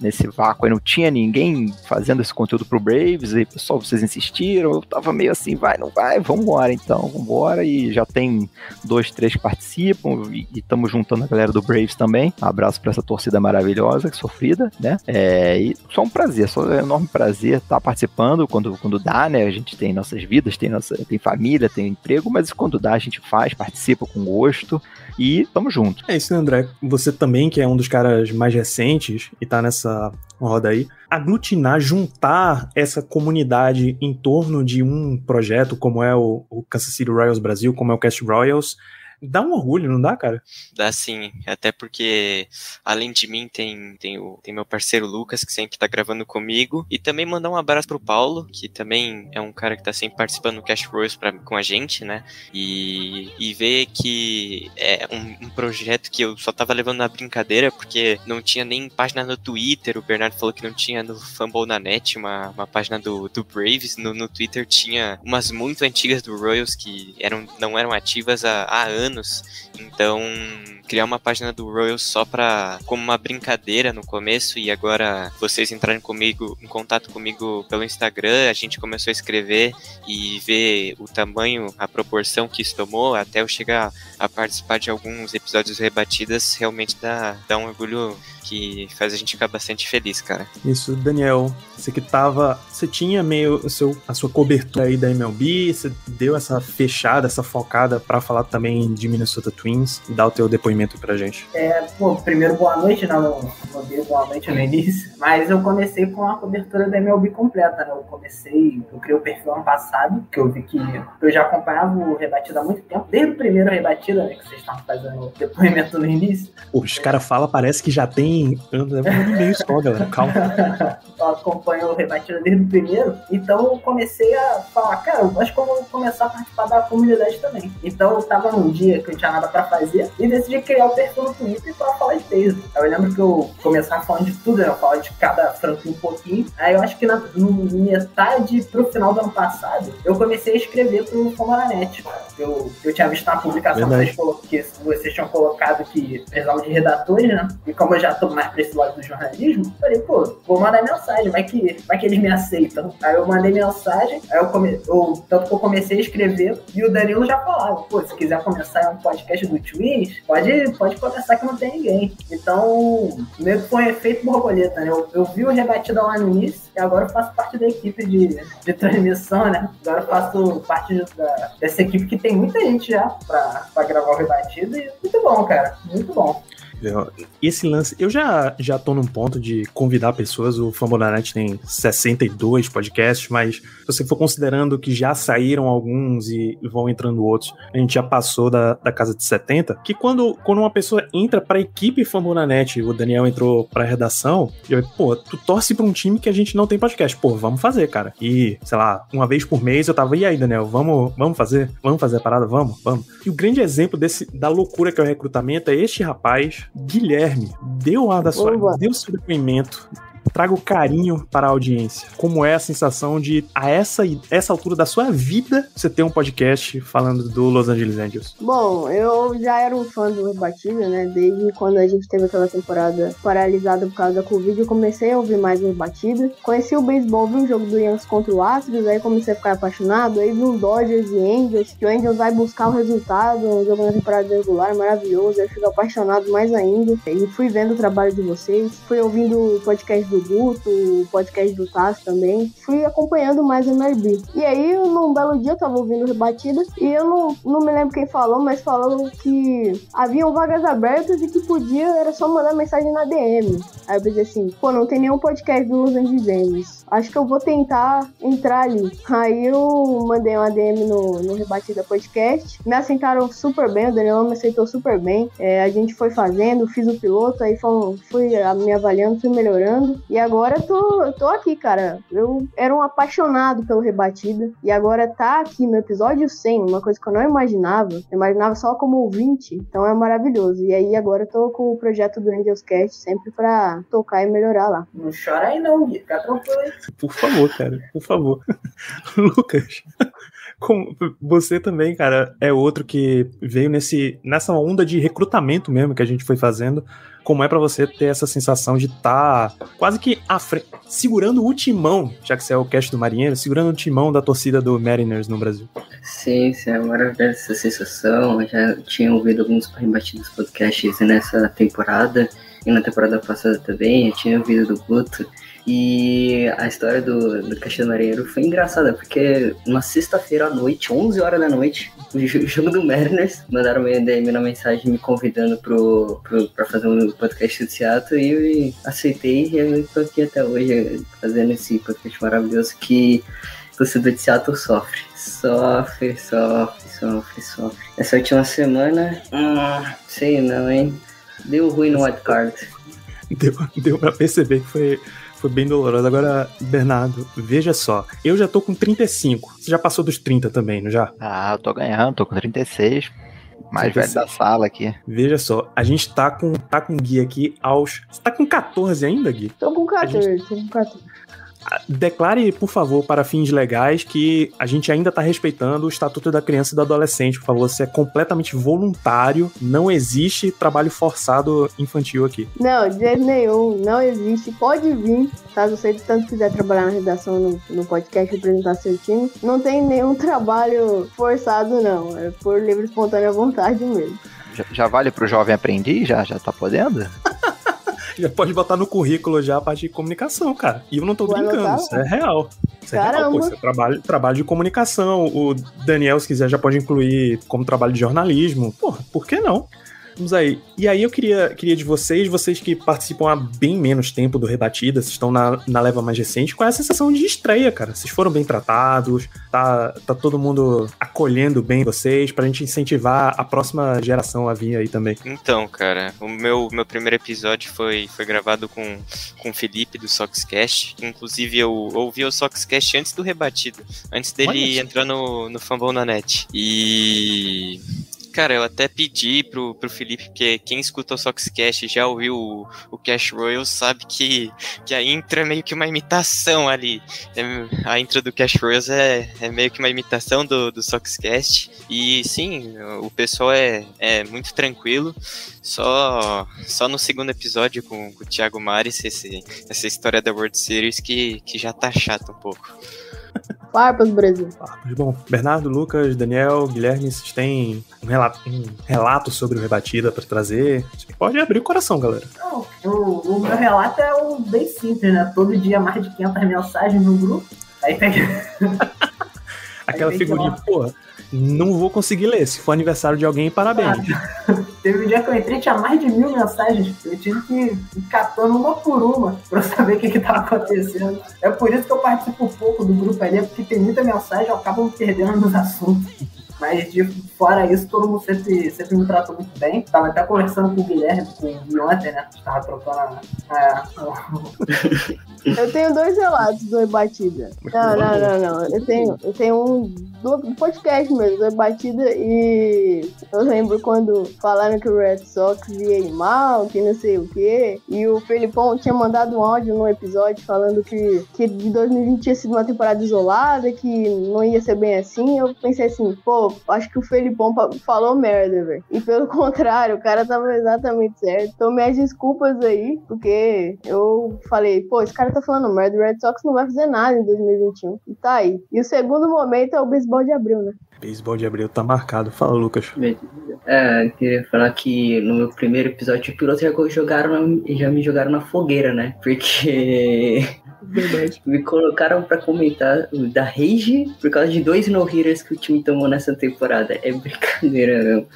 nesse vácuo aí, não tinha ninguém fazendo esse conteúdo pro Braves, e pessoal, vocês insistiram, eu tava meio assim, vai, não vai, vambora então, vambora, e já tem dois, três que participam, e estamos juntando a galera do Braves também, abraço pra essa torcida maravilhosa, sofrida, né, é, e só um prazer, só um enorme prazer estar participando quando, quando dá, né, a gente tem nossas vidas, tem, nossa, tem família, tem emprego, mas quando dá a gente faz, participa com gosto, e tamo junto. É isso, né, André? Você também, que é um dos caras mais recentes e tá nessa roda aí, aglutinar, juntar essa comunidade em torno de um projeto como é o, o Kansas City Royals Brasil, como é o Cast Royals, dá um orgulho, não dá, cara? Dá sim, até porque além de mim tem, tem, o, tem meu parceiro Lucas, que sempre tá gravando comigo, e também mandar um abraço pro Paulo, que também é um cara que tá sempre participando do Cash Royals pra, com a gente, né? E, e ver que é um, um projeto que eu só tava levando na brincadeira, porque não tinha nem página no Twitter, o Bernardo falou que não tinha no Fumble na Net, uma, uma página do, do Braves, no, no Twitter tinha umas muito antigas do Royals que eram, não eram ativas há, há anos, então criar uma página do Royals só pra como uma brincadeira no começo e agora vocês entrarem comigo em contato comigo pelo Instagram, a gente começou a escrever e ver o tamanho, a proporção que isso tomou, até eu chegar a participar de alguns episódios rebatidas, realmente dá, dá um orgulho que faz a gente ficar bastante feliz, cara. Isso, Daniel, você que tava. Você tinha meio o seu, a sua cobertura aí da MLB, você deu essa fechada, essa focada pra falar também de Minnesota Twins, dar o teu depoimento depoimento pra gente. É, pô, primeiro boa noite, não, não, não dei boa noite no início, mas eu comecei com a cobertura da MLB completa, né? Eu comecei, eu criei o perfil ano passado, que eu vi que eu já acompanhava o Rebatida há muito tempo, desde o primeiro Rebatida, né, que vocês estavam fazendo o depoimento no início. Pô, os caras falam, parece que já tem ano, é um e meio só, galera, calma. eu acompanho o Rebatida desde o primeiro, então eu comecei a falar, cara, eu acho que eu vou começar a participar da comunidade também. Então eu tava num dia que eu não tinha nada pra fazer e decidi criar o perfil no Twitter pra falar de beisebol. Eu lembro que eu começava falando de tudo, né? Eu falava de cada franquia um pouquinho. Aí eu acho que na no metade pro final do ano passado, eu comecei a escrever pro Fomoranet. Eu, eu tinha visto uma publicação que vocês, colo- que vocês tinham colocado que precisavam de redatores, né? E como eu já tô mais pra esse lado do jornalismo, falei, pô, vou mandar mensagem, vai que, vai que eles me aceitam. Aí eu mandei mensagem, aí eu, come, eu tanto que eu comecei a escrever, e o Danilo já falava, pô, se quiser começar um podcast do Twins, pode, pode começar que não tem ninguém. Então, meio que foi um efeito borboleta, né? Eu, eu vi o rebatida lá no início, e agora eu faço parte da equipe de, de transmissão, né? Agora eu faço parte de- da, dessa equipe que tem muita gente já pra, pra gravar o rebatido, e muito bom, cara, muito bom. Esse lance, eu já, já tô num ponto de convidar pessoas. O Fambonanet tem 62 podcasts, mas se você for considerando que já saíram alguns e vão entrando outros, a gente já passou da, da casa de 70. Que quando, quando uma pessoa entra pra equipe Fambonanet, o Daniel entrou pra redação, eu, pô, tu torce pra um time que a gente não tem podcast. Pô, vamos fazer, cara. E, sei lá, uma vez por mês eu tava, e aí, Daniel, vamos, vamos fazer? Vamos fazer a parada? Vamos, vamos. E o grande exemplo desse, da loucura que é o recrutamento é este rapaz, Guilherme. Deu a da sua, Oba. deu seu depoimento. Traga o carinho para a audiência. Como é a sensação de, a essa, essa altura da sua vida, você ter um podcast falando do Los Angeles Angels? Bom, eu já era um fã do Rebatida, né? Desde quando a gente teve aquela temporada paralisada por causa da Covid, eu comecei a ouvir mais o Rebatida. Conheci o beisebol, vi um jogo do Yankees contra o Astros, aí comecei a ficar apaixonado. Aí vi um Dodgers e Angels, que o Angels vai buscar o resultado, um jogo na temporada regular, maravilhoso. Eu fico apaixonado mais ainda. E fui vendo o trabalho de vocês, fui ouvindo o podcast do Guto, o podcast do Tassi também. Fui acompanhando mais a MLB. E aí, num belo dia, eu tava ouvindo Rebatida e eu não, não me lembro quem falou, mas falou que haviam vagas abertas e que podia, era só mandar mensagem na DM. Aí eu pensei assim, pô, não tem nenhum podcast do Los Angeles. Acho que eu vou tentar entrar ali. Aí eu mandei uma DM no, no Rebatida Podcast. Me aceitaram super bem, o Daniel me aceitou super bem. É, a gente foi fazendo, fiz o piloto, aí foi- fui me avaliando, fui melhorando. E agora eu tô, eu tô aqui, cara. Eu era um apaixonado pelo Rebatida. E agora tá aqui no episódio 100, uma coisa que eu não imaginava. Eu imaginava só como ouvinte. Então é maravilhoso. E aí agora eu tô com o projeto do Angels Cast sempre pra tocar e melhorar lá. Não chora aí não, Gui, fica tranquilo aí. Por favor, cara, por favor. Lucas, como você também, cara, é outro que veio nesse, nessa onda de recrutamento mesmo que a gente foi fazendo. Como é pra você ter essa sensação de estar quase que frente, segurando o timão, já que você é o cast do Marinheiro, segurando o timão da torcida do Mariners no Brasil? Sim, sim, é maravilhosa essa sensação. Eu já tinha ouvido alguns rebatidos podcasts nessa temporada e na temporada passada também. Eu tinha ouvido do Guto. E a história do, do Marinheiro foi engraçada, porque uma sexta-feira à noite, 11 horas da noite, o jo- jogo do Mariners, mandaram uma DM na mensagem me convidando pro, pro, pra fazer um podcast de Seattle e eu aceitei e eu tô aqui até hoje fazendo esse podcast maravilhoso que o torcedor de Seattle sofre. Sofre, sofre, sofre, sofre. Essa última semana, hum, sei não, hein? Deu ruim no White Card. Deu, deu pra perceber que foi, foi bem doloroso. Agora, Bernardo, veja só. Eu já tô com 35. Você já passou dos 30 também, não já? Ah, eu tô ganhando, tô com 36. Mais 36. velho da sala aqui. Veja só, a gente tá com, tá com Gui aqui aos. Você tá com 14 ainda, Gui? Tô com 14, tô com 14. Declare, por favor, para fins legais, que a gente ainda tá respeitando o Estatuto da Criança e do Adolescente. Por favor, você é completamente voluntário. Não existe trabalho forçado infantil aqui. Não, de jeito nenhum, não existe. Pode vir, caso você tanto quiser trabalhar na redação no, no podcast representar seu time. Não tem nenhum trabalho forçado, não. É por livre e espontânea vontade mesmo. Já, já vale pro jovem aprendiz? Já, já tá podendo? Já pode botar no currículo já a parte de comunicação, cara. E eu não tô Vou brincando, anotar isso é real. Isso é real, Caramba. pô. Isso é trabalho, trabalho de comunicação. O Daniel, se quiser, já pode incluir como trabalho de jornalismo. Porra, por que não? Vamos aí. E aí eu queria, queria de vocês, vocês que participam há bem menos tempo do Rebatida, vocês estão na, na leva mais recente, qual é a sensação de estreia, cara? Vocês foram bem tratados? Tá, tá todo mundo acolhendo bem vocês pra gente incentivar a próxima geração a vir aí também? Então, cara, o meu, meu primeiro episódio foi, foi gravado com, com o Felipe do Soxcast. Inclusive, eu ouvi o Soxcast antes do rebatido, antes dele entrar no, no Fumble na net. E. Cara, eu até pedi pro, pro Felipe, porque quem escuta o Soxcast já ouviu o, o Cash Royals, sabe que, que a intro é meio que uma imitação ali. É, a intro do Cash Royals é, é meio que uma imitação do, do Soxcast. E sim, o pessoal é, é muito tranquilo. Só, só no segundo episódio com, com o Thiago Mares, esse, essa história da World Series que, que já tá chato um pouco. Farpas, Brasil. Farpas. Bom, Bernardo, Lucas, Daniel, Guilherme, vocês têm um relato, um relato sobre o Rebatida para trazer? Você pode abrir o coração, galera. Não, o, o meu relato é o bem simples, né? Todo dia mais de 500 mensagens no grupo. Aí pega. Aquela Aí tem que figurinha, lá. Não vou conseguir ler. Se for aniversário de alguém, parabéns. Teve um dia que eu entrei, tinha mais de mil mensagens. Eu tive que ir catando uma por uma pra saber o que, que tava acontecendo. É por isso que eu participo pouco do grupo ali, porque tem muita mensagem, eu acabo perdendo nos assuntos. Mas de fora isso, todo mundo sempre, sempre me tratou muito bem. Tava até conversando com o Guilherme, com o Gui ontem, né? Tava trocando a. a- Eu tenho dois relatos do Rebatida. Não, não, não, não. Eu tenho, eu tenho um do podcast mesmo, do Rebatida, e eu lembro quando falaram que o Red Sox ia ir mal, que não sei o quê. E o Felipão tinha mandado um áudio no episódio falando que, que de 2020 tinha sido uma temporada isolada, que não ia ser bem assim. Eu pensei assim, pô, acho que o Felipão falou merda, velho. E pelo contrário, o cara tava exatamente certo. Então, minhas desculpas aí, porque eu falei, pô, esse cara tá falando merda, o Red Sox não vai fazer nada em 2021. E tá aí. E o segundo momento é o beisebol de abril, né? Beisebol de abril tá marcado. Fala, Lucas. É, eu queria falar que no meu primeiro episódio piloto já jogaram já me jogaram na fogueira, né? Porque me colocaram pra comentar da Rage por causa de dois no-hitters que o time tomou nessa temporada. É brincadeira, meu.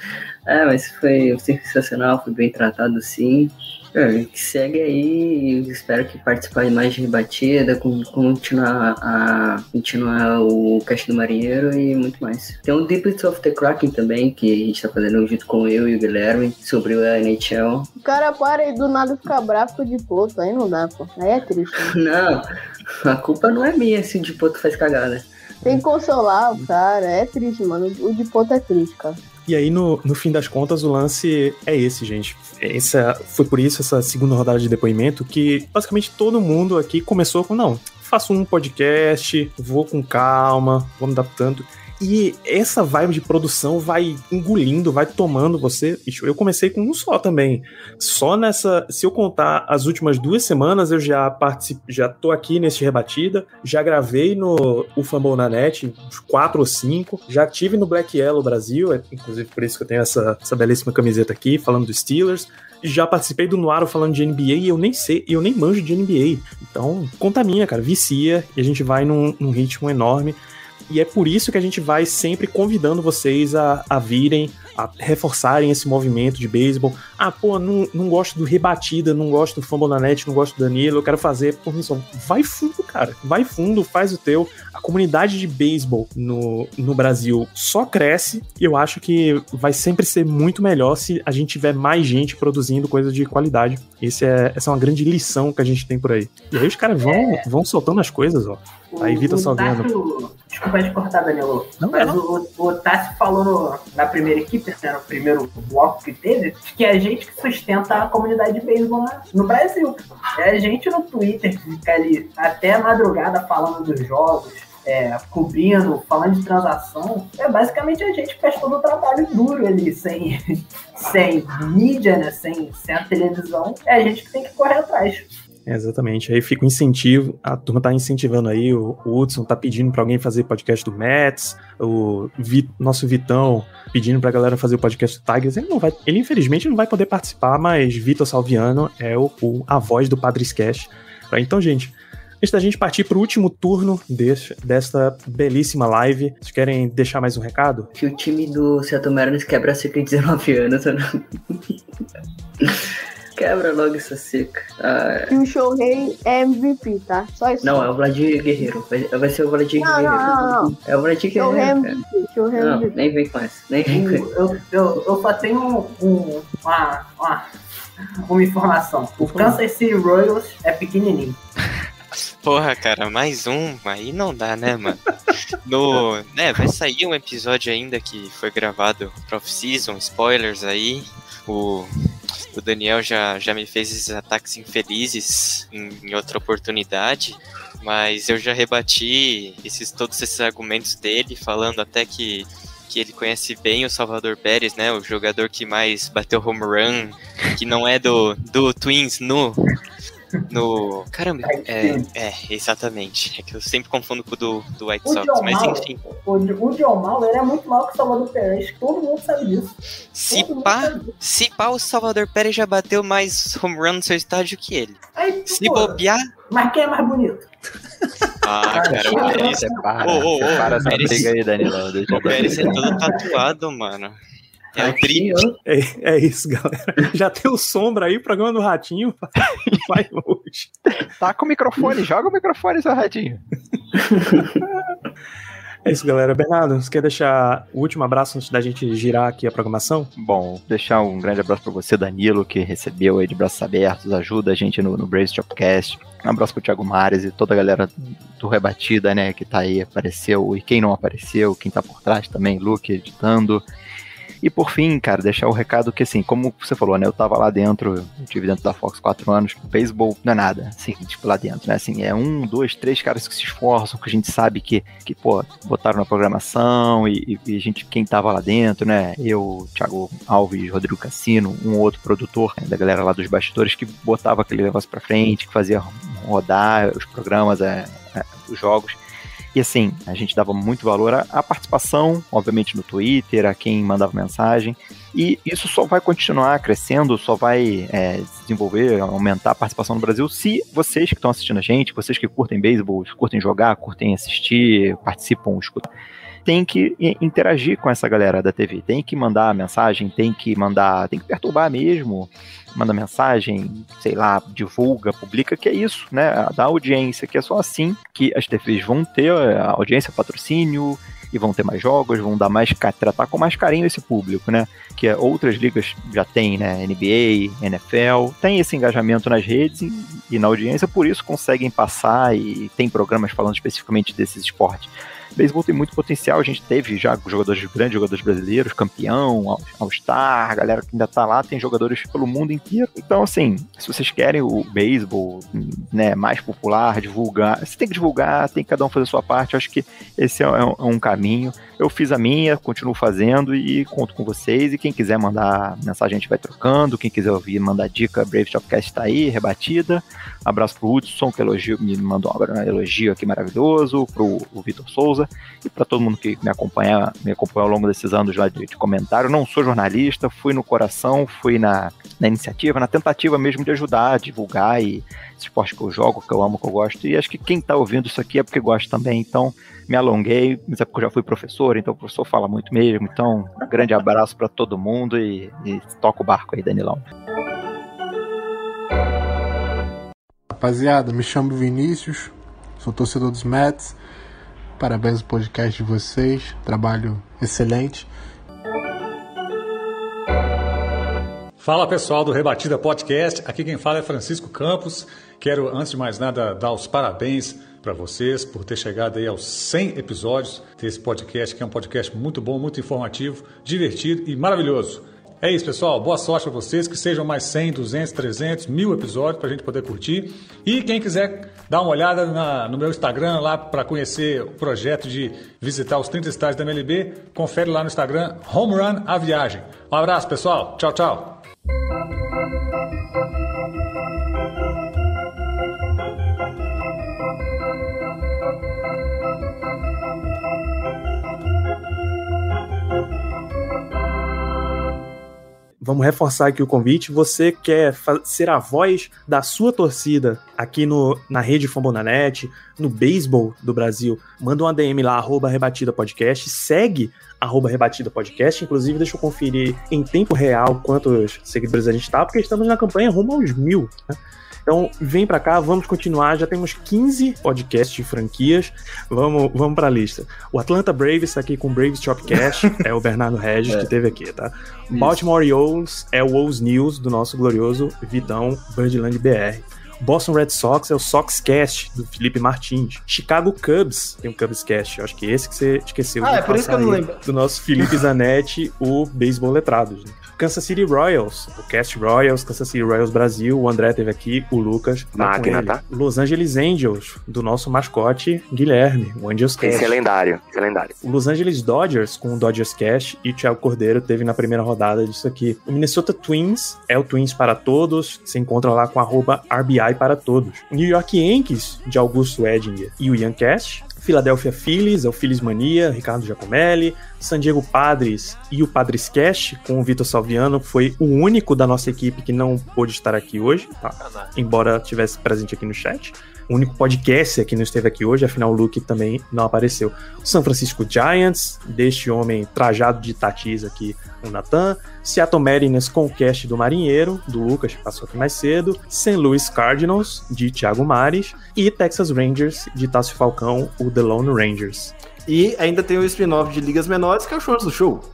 É, mas foi sensacional, foi bem tratado sim. É, que segue aí, espero que participar de mais de rebatida, com- continuar, a, continuar o Cast do Marinheiro e muito mais. Tem o Deep of the Kraken também, que a gente tá fazendo junto com eu e o Guilherme, sobre a NHL. O cara para e do nada fica bravo com o de poto, aí não dá, pô. Aí é triste. Né? Não, a culpa não é minha se o de Poto faz cagada. Tem que consolar o cara, é triste, mano. O de poto é triste, cara. E aí, no, no fim das contas, o lance é esse, gente. Essa, foi por isso, essa segunda rodada de depoimento, que basicamente todo mundo aqui começou com, não, faço um podcast, vou com calma, vou me adaptando. E essa vibe de produção vai engolindo, vai tomando você. Eu comecei com um só também. Só nessa. Se eu contar as últimas duas semanas, eu já participo, já tô aqui nesse rebatida. Já gravei no o Fumble na Net, uns quatro ou cinco. Já tive no Black Yellow Brasil, é inclusive por isso que eu tenho essa, essa belíssima camiseta aqui, falando dos Steelers. Já participei do Noaro falando de NBA e eu nem sei, eu nem manjo de NBA. Então, conta minha, cara, vicia e a gente vai num, num ritmo enorme. E é por isso que a gente vai sempre convidando vocês a, a virem, a reforçarem esse movimento de beisebol. Ah, pô, não, não gosto do Rebatida, não gosto do Fumble na Net, não gosto do Danilo, eu quero fazer por missão. Vai fundo, cara. Vai fundo, faz o teu. A comunidade de beisebol no, no Brasil só cresce e eu acho que vai sempre ser muito melhor se a gente tiver mais gente produzindo coisas de qualidade. Esse é, essa é uma grande lição que a gente tem por aí. E aí os caras vão, vão soltando as coisas, ó. Aí Vitor o Salviano. Tássio- Desculpa te cortar, Danilo. Não, mas não. o, o Tassi falou no- na primeira equipe, né, no primeiro bloco que teve, que é a gente que sustenta a comunidade de beisebol no Brasil. É a gente no Twitter que fica ali até madrugada falando dos jogos, é, cobrindo, falando de transação. É basicamente a gente que faz todo o trabalho duro ali, sem, sem mídia, né, sem, sem a televisão. É a gente que tem que correr atrás. Exatamente. Aí fica o incentivo, a turma tá incentivando aí, o, o Hudson tá pedindo pra alguém fazer podcast do Mets, o Vi- nosso Vitão pedindo pra galera fazer o podcast do Tigers. Ele não vai, ele infelizmente não vai poder participar, mas Vitor Salviano é o, o- a voz do Padre Sketch. Então, gente, antes da gente partir pro último turno desse, desta belíssima live, vocês querem deixar mais um recado? Que o time do Seattle Mariners quebra cerca de 19 anos. né? Quebra logo essa seca. Ah, E o Shohei é MVP, tá? Só isso. não, é o Vladir Guerreiro. Vai, vai ser o Vladir Não, Guerreiro. não, não, não. É o Vladir Shohei é Guerreiro. cara. MVP. Shohei Não, MVP. nem vem com essa. Nem vem com essa. Eu, eu, eu só tenho um, um- uma, uma, uma informação. O Kansas City Royals é pequenininho. Porra, cara, mais um, aí não dá, né, mano? No, né, vai sair um episódio ainda que foi gravado pro off-season, spoilers aí. O, o Daniel já, já me fez esses ataques infelizes em, em outra oportunidade, mas eu já rebati esses, todos esses argumentos dele, falando até que, que ele conhece bem o Salvador Pérez, né? O jogador que mais bateu home run, que não é do, do Twins no, no. Caramba, é, é, exatamente. É que eu sempre confundo com o do, do White O Sox, John mas Mal, enfim. o, o John Mal ele é muito maior que o Salvador Perez. Todo mundo sabe disso. Se pá, se pá, o Salvador Pérez já bateu mais home run no seu estádio que ele. Aí, Se pô, bobear. Mas quem é mais bonito? Ah, cara, o Pérez. Separa, Ô, ô, ô, o essa Pérez- briga aí, Danilão. O Pérez é todo tatuado, mano. É o. É, é isso, galera. Já tem o sombra aí, programa do Ratinho. Vai hoje. Tá com o microfone, joga o microfone, seu ratinho. É isso, galera. Bernardo, você quer deixar o último abraço antes da gente girar aqui a programação? Bom, deixar um grande abraço para você, Danilo, que recebeu aí de braços abertos, ajuda a gente no, no Brace Shopcast. Um abraço pro Thiago Mares e toda a galera do Rebatida, né, que tá aí, apareceu, e quem não apareceu, quem tá por trás também, Luke editando. E por fim, cara, deixar o recado que, assim, como você falou, né? Eu tava lá dentro, eu tive dentro da Fox quatro anos. Beisebol não é nada, assim, tipo, lá dentro, né? Assim, é um, dois, três caras que se esforçam, que a gente sabe que, que pô, botaram na programação e, e- e a gente, quem tava lá dentro, né? Eu, Thiago Alves, Rodrigo Cassino, um outro produtor né, da galera lá dos bastidores que botava aquele negócio pra frente, que fazia rodar os programas, é, é, os jogos. E assim, a gente dava muito valor à, participação, obviamente no Twitter, a quem mandava mensagem. E isso só vai continuar crescendo, só vai é, se desenvolver, aumentar a participação no Brasil se vocês que estão assistindo a gente, vocês que curtem beisebol, curtem jogar, curtem assistir, participam, escutam, tem que interagir com essa galera da TV, tem que mandar mensagem, tem que mandar, tem que perturbar mesmo, manda mensagem, sei lá, divulga, publica, que é isso, né? Dá audiência, que é só assim que as TVs vão ter é, audiência, patrocínio e vão ter mais jogos, vão dar mais tratar com mais carinho esse público, né? Que é, outras ligas já tem, né? NBA, NFL, tem esse engajamento nas redes e, e na audiência, por isso conseguem passar e tem programas falando especificamente desses esportes. Beisebol tem muito potencial, a gente teve já jogadores grandes, jogadores brasileiros, campeão, All- All-Star, galera que ainda tá lá, tem jogadores pelo mundo inteiro. Então, assim, se vocês querem o beisebol né, mais popular, divulgar, você tem que divulgar, tem que cada um fazer a sua parte, eu acho que esse é um, é um caminho. Eu fiz a minha, continuo fazendo e conto com vocês. E quem quiser mandar mensagem, a gente vai trocando. Quem quiser ouvir, mandar dica, Brave Shopcast tá aí, rebatida. Abraço pro Hudson, que elogio, me mandou um elogio aqui maravilhoso, pro Vitor Souza e para todo mundo que me acompanha, me acompanhou ao longo desses anos lá de, de comentário. Não sou jornalista, fui no coração, fui na, na iniciativa, na tentativa mesmo de ajudar, divulgar e esporte que eu jogo, que eu amo, que eu gosto. E acho que quem tá ouvindo isso aqui é porque gosta também. Então, me alonguei, mas é porque eu já fui professor, então o professor fala muito mesmo. Então, um grande abraço para todo mundo e, e toca o barco aí, Danilão. Rapaziada, me chamo Vinícius, sou torcedor dos Mets. Parabéns ao podcast de vocês, trabalho excelente. Fala pessoal do Rebatida Podcast, aqui quem fala é Francisco Campos. Quero, antes de mais nada, dar os parabéns para vocês por ter chegado aí aos 100 episódios desse podcast, que é um podcast muito bom, muito informativo, divertido e maravilhoso. É isso, pessoal. Boa sorte para vocês, que sejam mais 100, 200, 300, mil episódios para a gente poder curtir. E quem quiser dar uma olhada na- no meu Instagram lá para conhecer o projeto de visitar os 30 estádios da MLB, confere lá no Instagram, Home Run a Viagem. Um abraço, pessoal. Tchau, tchau. Thank you. Vamos reforçar aqui o convite. Você quer ser a voz da sua torcida aqui no, na rede Fambonanet, no beisebol do Brasil, manda uma DM lá, arroba Rebatida Podcast, segue arroba Rebatida Podcast, inclusive deixa eu conferir em tempo real quantos seguidores a gente tá, porque estamos na campanha rumo aos mil, né? Então, vem para cá, vamos continuar. Já temos 15 podcasts de franquias. Vamos, vamos para a lista. O Atlanta Braves está aqui com o Braves Shopcast, é o Bernardo Regis É. que teve aqui, tá? Baltimore Orioles é o Wolves News do nosso glorioso Vitão Birdland BR. Boston Red Sox é o Soxcast do Felipe Martins. Chicago Cubs tem o Cubscast. Eu acho que esse que você esqueceu. Ah, é por isso que eu não lembro. Do nosso Felipe Zanetti, o Beisebol Letrados. né? Kansas City Royals, o Cast Royals, Kansas City Royals Brasil, o André teve aqui, o Lucas. tá Máquina, tá? Los Angeles Angels, do nosso mascote Guilherme, o Angels Cast. Esse é lendário, esse é lendário. O Los Angeles Dodgers com o Dodgers Cash e o Thiago Cordeiro teve na primeira rodada disso aqui. O Minnesota Twins é o Twins para todos, se encontra lá com arroba RBI para todos. O New York Yankees de Augusto Edinger e o Ian Cash. Philadelphia Phillies é o Phillies Mania, Ricardo Giacomelli. San Diego Padres e o Padres Cash com o Vitor Salviano foi o único da nossa equipe que não pôde estar aqui hoje, tá? embora tivesse presente aqui no chat. O único podcast que não esteve aqui hoje, afinal o Luke também não apareceu. O San Francisco Giants, deste homem trajado de tatis aqui, o Natan. Seattle Mariners com o cast do Marinheiro, do Lucas, que passou aqui mais cedo. St. Louis Cardinals, de Thiago Mares. E Texas Rangers, de Tássio Falcão, o The Lone Rangers. E ainda tem o spin-off de ligas menores, que é o Show do Show.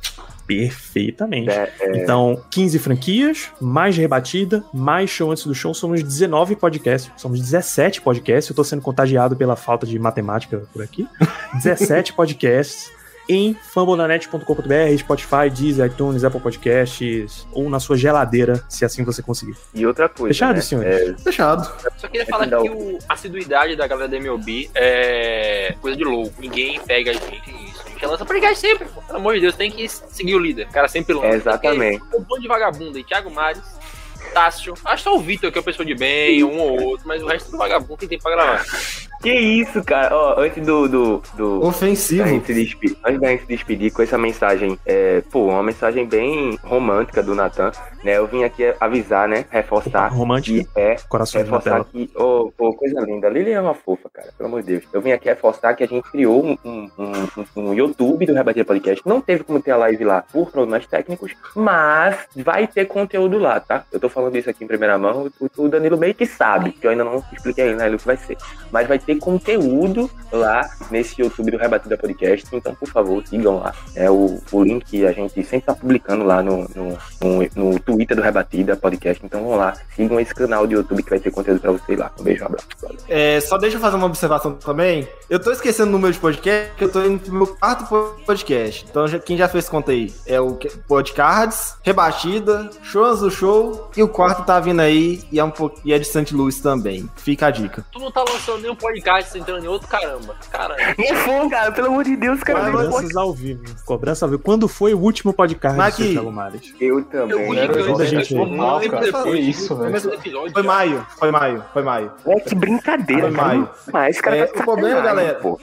Perfeitamente. É, é. Então, 15 franquias, mais rebatida, mais show antes do show. Somos 19 podcasts, somos 17 podcasts. Eu tô sendo contagiado pela falta de matemática por aqui. 17 podcasts em fambonanet.com.br, Spotify, Deezer, iTunes, Apple Podcasts ou na sua geladeira, se assim você conseguir. E outra coisa. Fechado, né? senhores? É, Fechado. Só queria falar que o, a assiduidade da galera da MLB é coisa de louco. Ninguém pega a gente isso. A gente lança podcast sempre, pô. Pelo amor de Deus, tem que seguir o líder. O cara sempre lança. É, exatamente. Um monte de vagabundo aí. Thiago Mares, Tássio. Acho só o Vitor que é uma pessoa de bem, um ou outro, mas o resto do vagabundo tem tempo pra gravar. Que isso, cara? Ó, antes do. do, do Ofensivo. da gente se despedir, antes da gente se despedir com essa mensagem, é, pô, uma mensagem bem romântica do Natan, né? Eu vim aqui avisar, né? Reforçar. Romântica. Que é. Corações na reforçar que. Ô, pô, coisa linda. Lili é uma fofa, cara, pelo amor de Deus. Eu vim aqui reforçar que a gente criou um, um, um, um YouTube do Rebater Podcast. Não teve como ter a live lá por problemas técnicos, mas vai ter conteúdo lá, tá? Eu tô falando isso aqui em primeira mão. O, o Danilo meio que sabe, que eu ainda não expliquei ainda né, o que vai ser. Mas vai ter conteúdo lá nesse YouTube do Rebatida Podcast. Então, por favor, sigam lá. É o, o link a gente sempre tá publicando lá no, no, no, no Twitter do Rebatida Podcast. Então vão lá, sigam esse canal do YouTube que vai ter conteúdo pra vocês lá. Um beijo, um abraço. É, só deixa eu fazer uma observação também. Eu tô esquecendo o número de podcast, que eu tô indo pro meu quarto podcast. Então, já- quem já fez conta aí? É o Podcards, Rebatida, Shows do Show, e o quarto tá vindo aí e é, um pouco, e é de St. Louis também. Fica a dica. Tu não tá lançando nenhum podcast, você entrando em outro caramba. Caramba. Não foi, cara, pelo amor de Deus, cara. Cobranças ao vivo. Cobrança ao vivo. Quando foi o último podcast Mas do Thiago Mares? Eu também. Ajuda a gente aí. Foi maio, foi maio, foi maio. É que brincadeira, Foi maio. Mas cara É, tá o problema, galera. pô.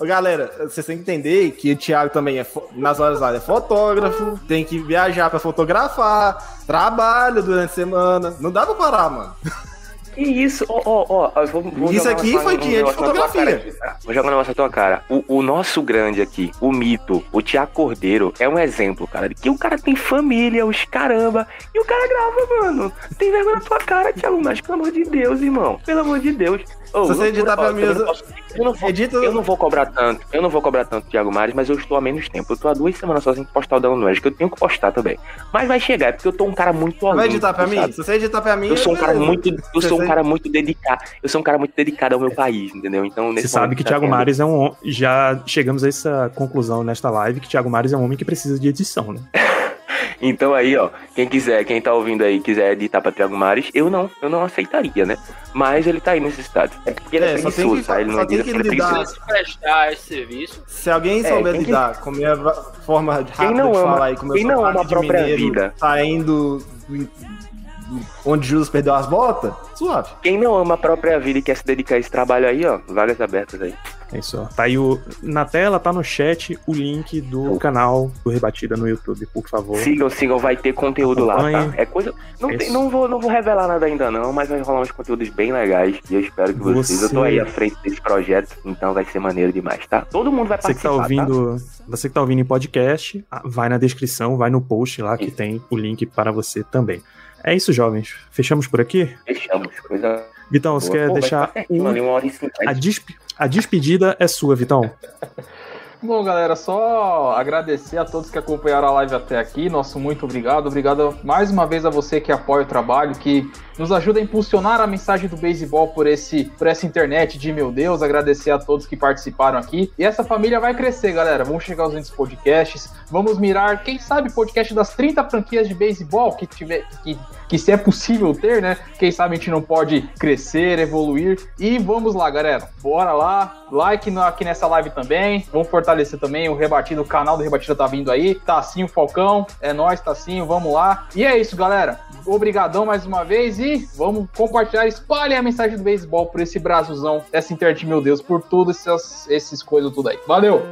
Galera, vocês têm que entender que o Thiago também é nas horas vagas é fotógrafo, tem que viajar pra fotografar, trabalha durante a semana. Não dá pra parar, mano. Que isso? Ó, ó, ó. Isso aqui uma- foi dinheiro de fotografia. tá? Vou jogar um negócio na tua cara. O, o nosso grande aqui, o mito, o Tiago Cordeiro, é um exemplo, cara, de que o cara tem família, os caramba, e o cara grava, mano. Tem vergonha na tua cara, Thiago, mas pelo amor de Deus, irmão. Pelo amor de Deus. Ô, Se você editar pra eu mim, não eu- não, vou, eu não vou cobrar tanto, eu não vou cobrar tanto, Thiago Mares, mas eu estou há menos tempo. Eu tô há duas semanas só sem postar o Dano Nunes, que eu tenho que postar também. Mas vai chegar, é porque eu tô um cara muito Vai editar pra mim? sabe? Se você editar pra mim. Eu sou um cara beleza. muito, eu Se sou um cara muito dedicado. Eu sou um cara muito dedicado ao meu país, entendeu? Então, Você sabe que tá Thiago Mares é um. Já chegamos a essa conclusão nesta live que Thiago Mares é um homem que precisa de edição, né? Então aí, ó, quem quiser, quem tá ouvindo aí, quiser editar pra Thiago Mares, eu não, eu não aceitaria, né? Mas ele tá aí necessitado. É porque ele é, É, preguiçoso, que- tá? Ele não tem edita que é lidar. Se prestar esse serviço, Se alguém É, souber quem que- lidar com a minha forma rápida não de ama- falar aí, como eu quem sou não ama a de própria mineiro, vida? Saindo do- do- onde Judas perdeu as botas, suave. Quem não ama a própria vida e quer se dedicar a esse trabalho aí, ó, vagas abertas aí. É isso, ó. Tá aí o, na tela, tá no chat o link do canal do Rebatida no YouTube, por favor. Sigam, sigam, vai ter conteúdo lá, Acompanhe. tá? É coisa. Não, É tem- isso. não, vou, não vou revelar nada ainda, não, mas vai rolar uns conteúdos bem legais. E eu espero que vocês. Eu tô Você- aí à frente desse projeto, então vai ser maneiro demais, tá? Todo mundo vai Você que tá participar. ouvindo, você que tá ouvindo em podcast, ah, vai na descrição, vai no post lá que tem o link para você também. É isso, jovens. Fechamos por aqui? Fechamos, coisa. Vitão, você boa. quer Pô, deixar um- a, despe- a despedida é sua, Vitão. Bom, galera, só agradecer a todos que acompanharam a live até aqui. Nosso muito obrigado. Obrigado mais uma vez a você que apoia o trabalho, que nos ajuda a impulsionar a mensagem do beisebol por, esse, por essa internet de meu Deus. Agradecer a todos que participaram aqui. E essa família vai crescer, galera. Vamos chegar aos 200 podcasts. Vamos mirar, quem sabe, podcast das 30 franquias de beisebol que tiver. Que, que se é possível ter, né? Quem sabe a gente não pode crescer, evoluir. E vamos lá, galera. Bora lá. Like no- aqui nessa live também. Vamos fortalecer também o Rebatido. O canal do Rebatida tá vindo aí. Tacinho Falcão. É nóis, Tacinho. Vamos lá. E é isso, galera. Obrigadão mais uma vez. E vamos compartilhar. Espalhem a mensagem do beisebol por esse Brasilzão. Essa internet, meu Deus, por todos esses, esses coisas tudo aí. Valeu!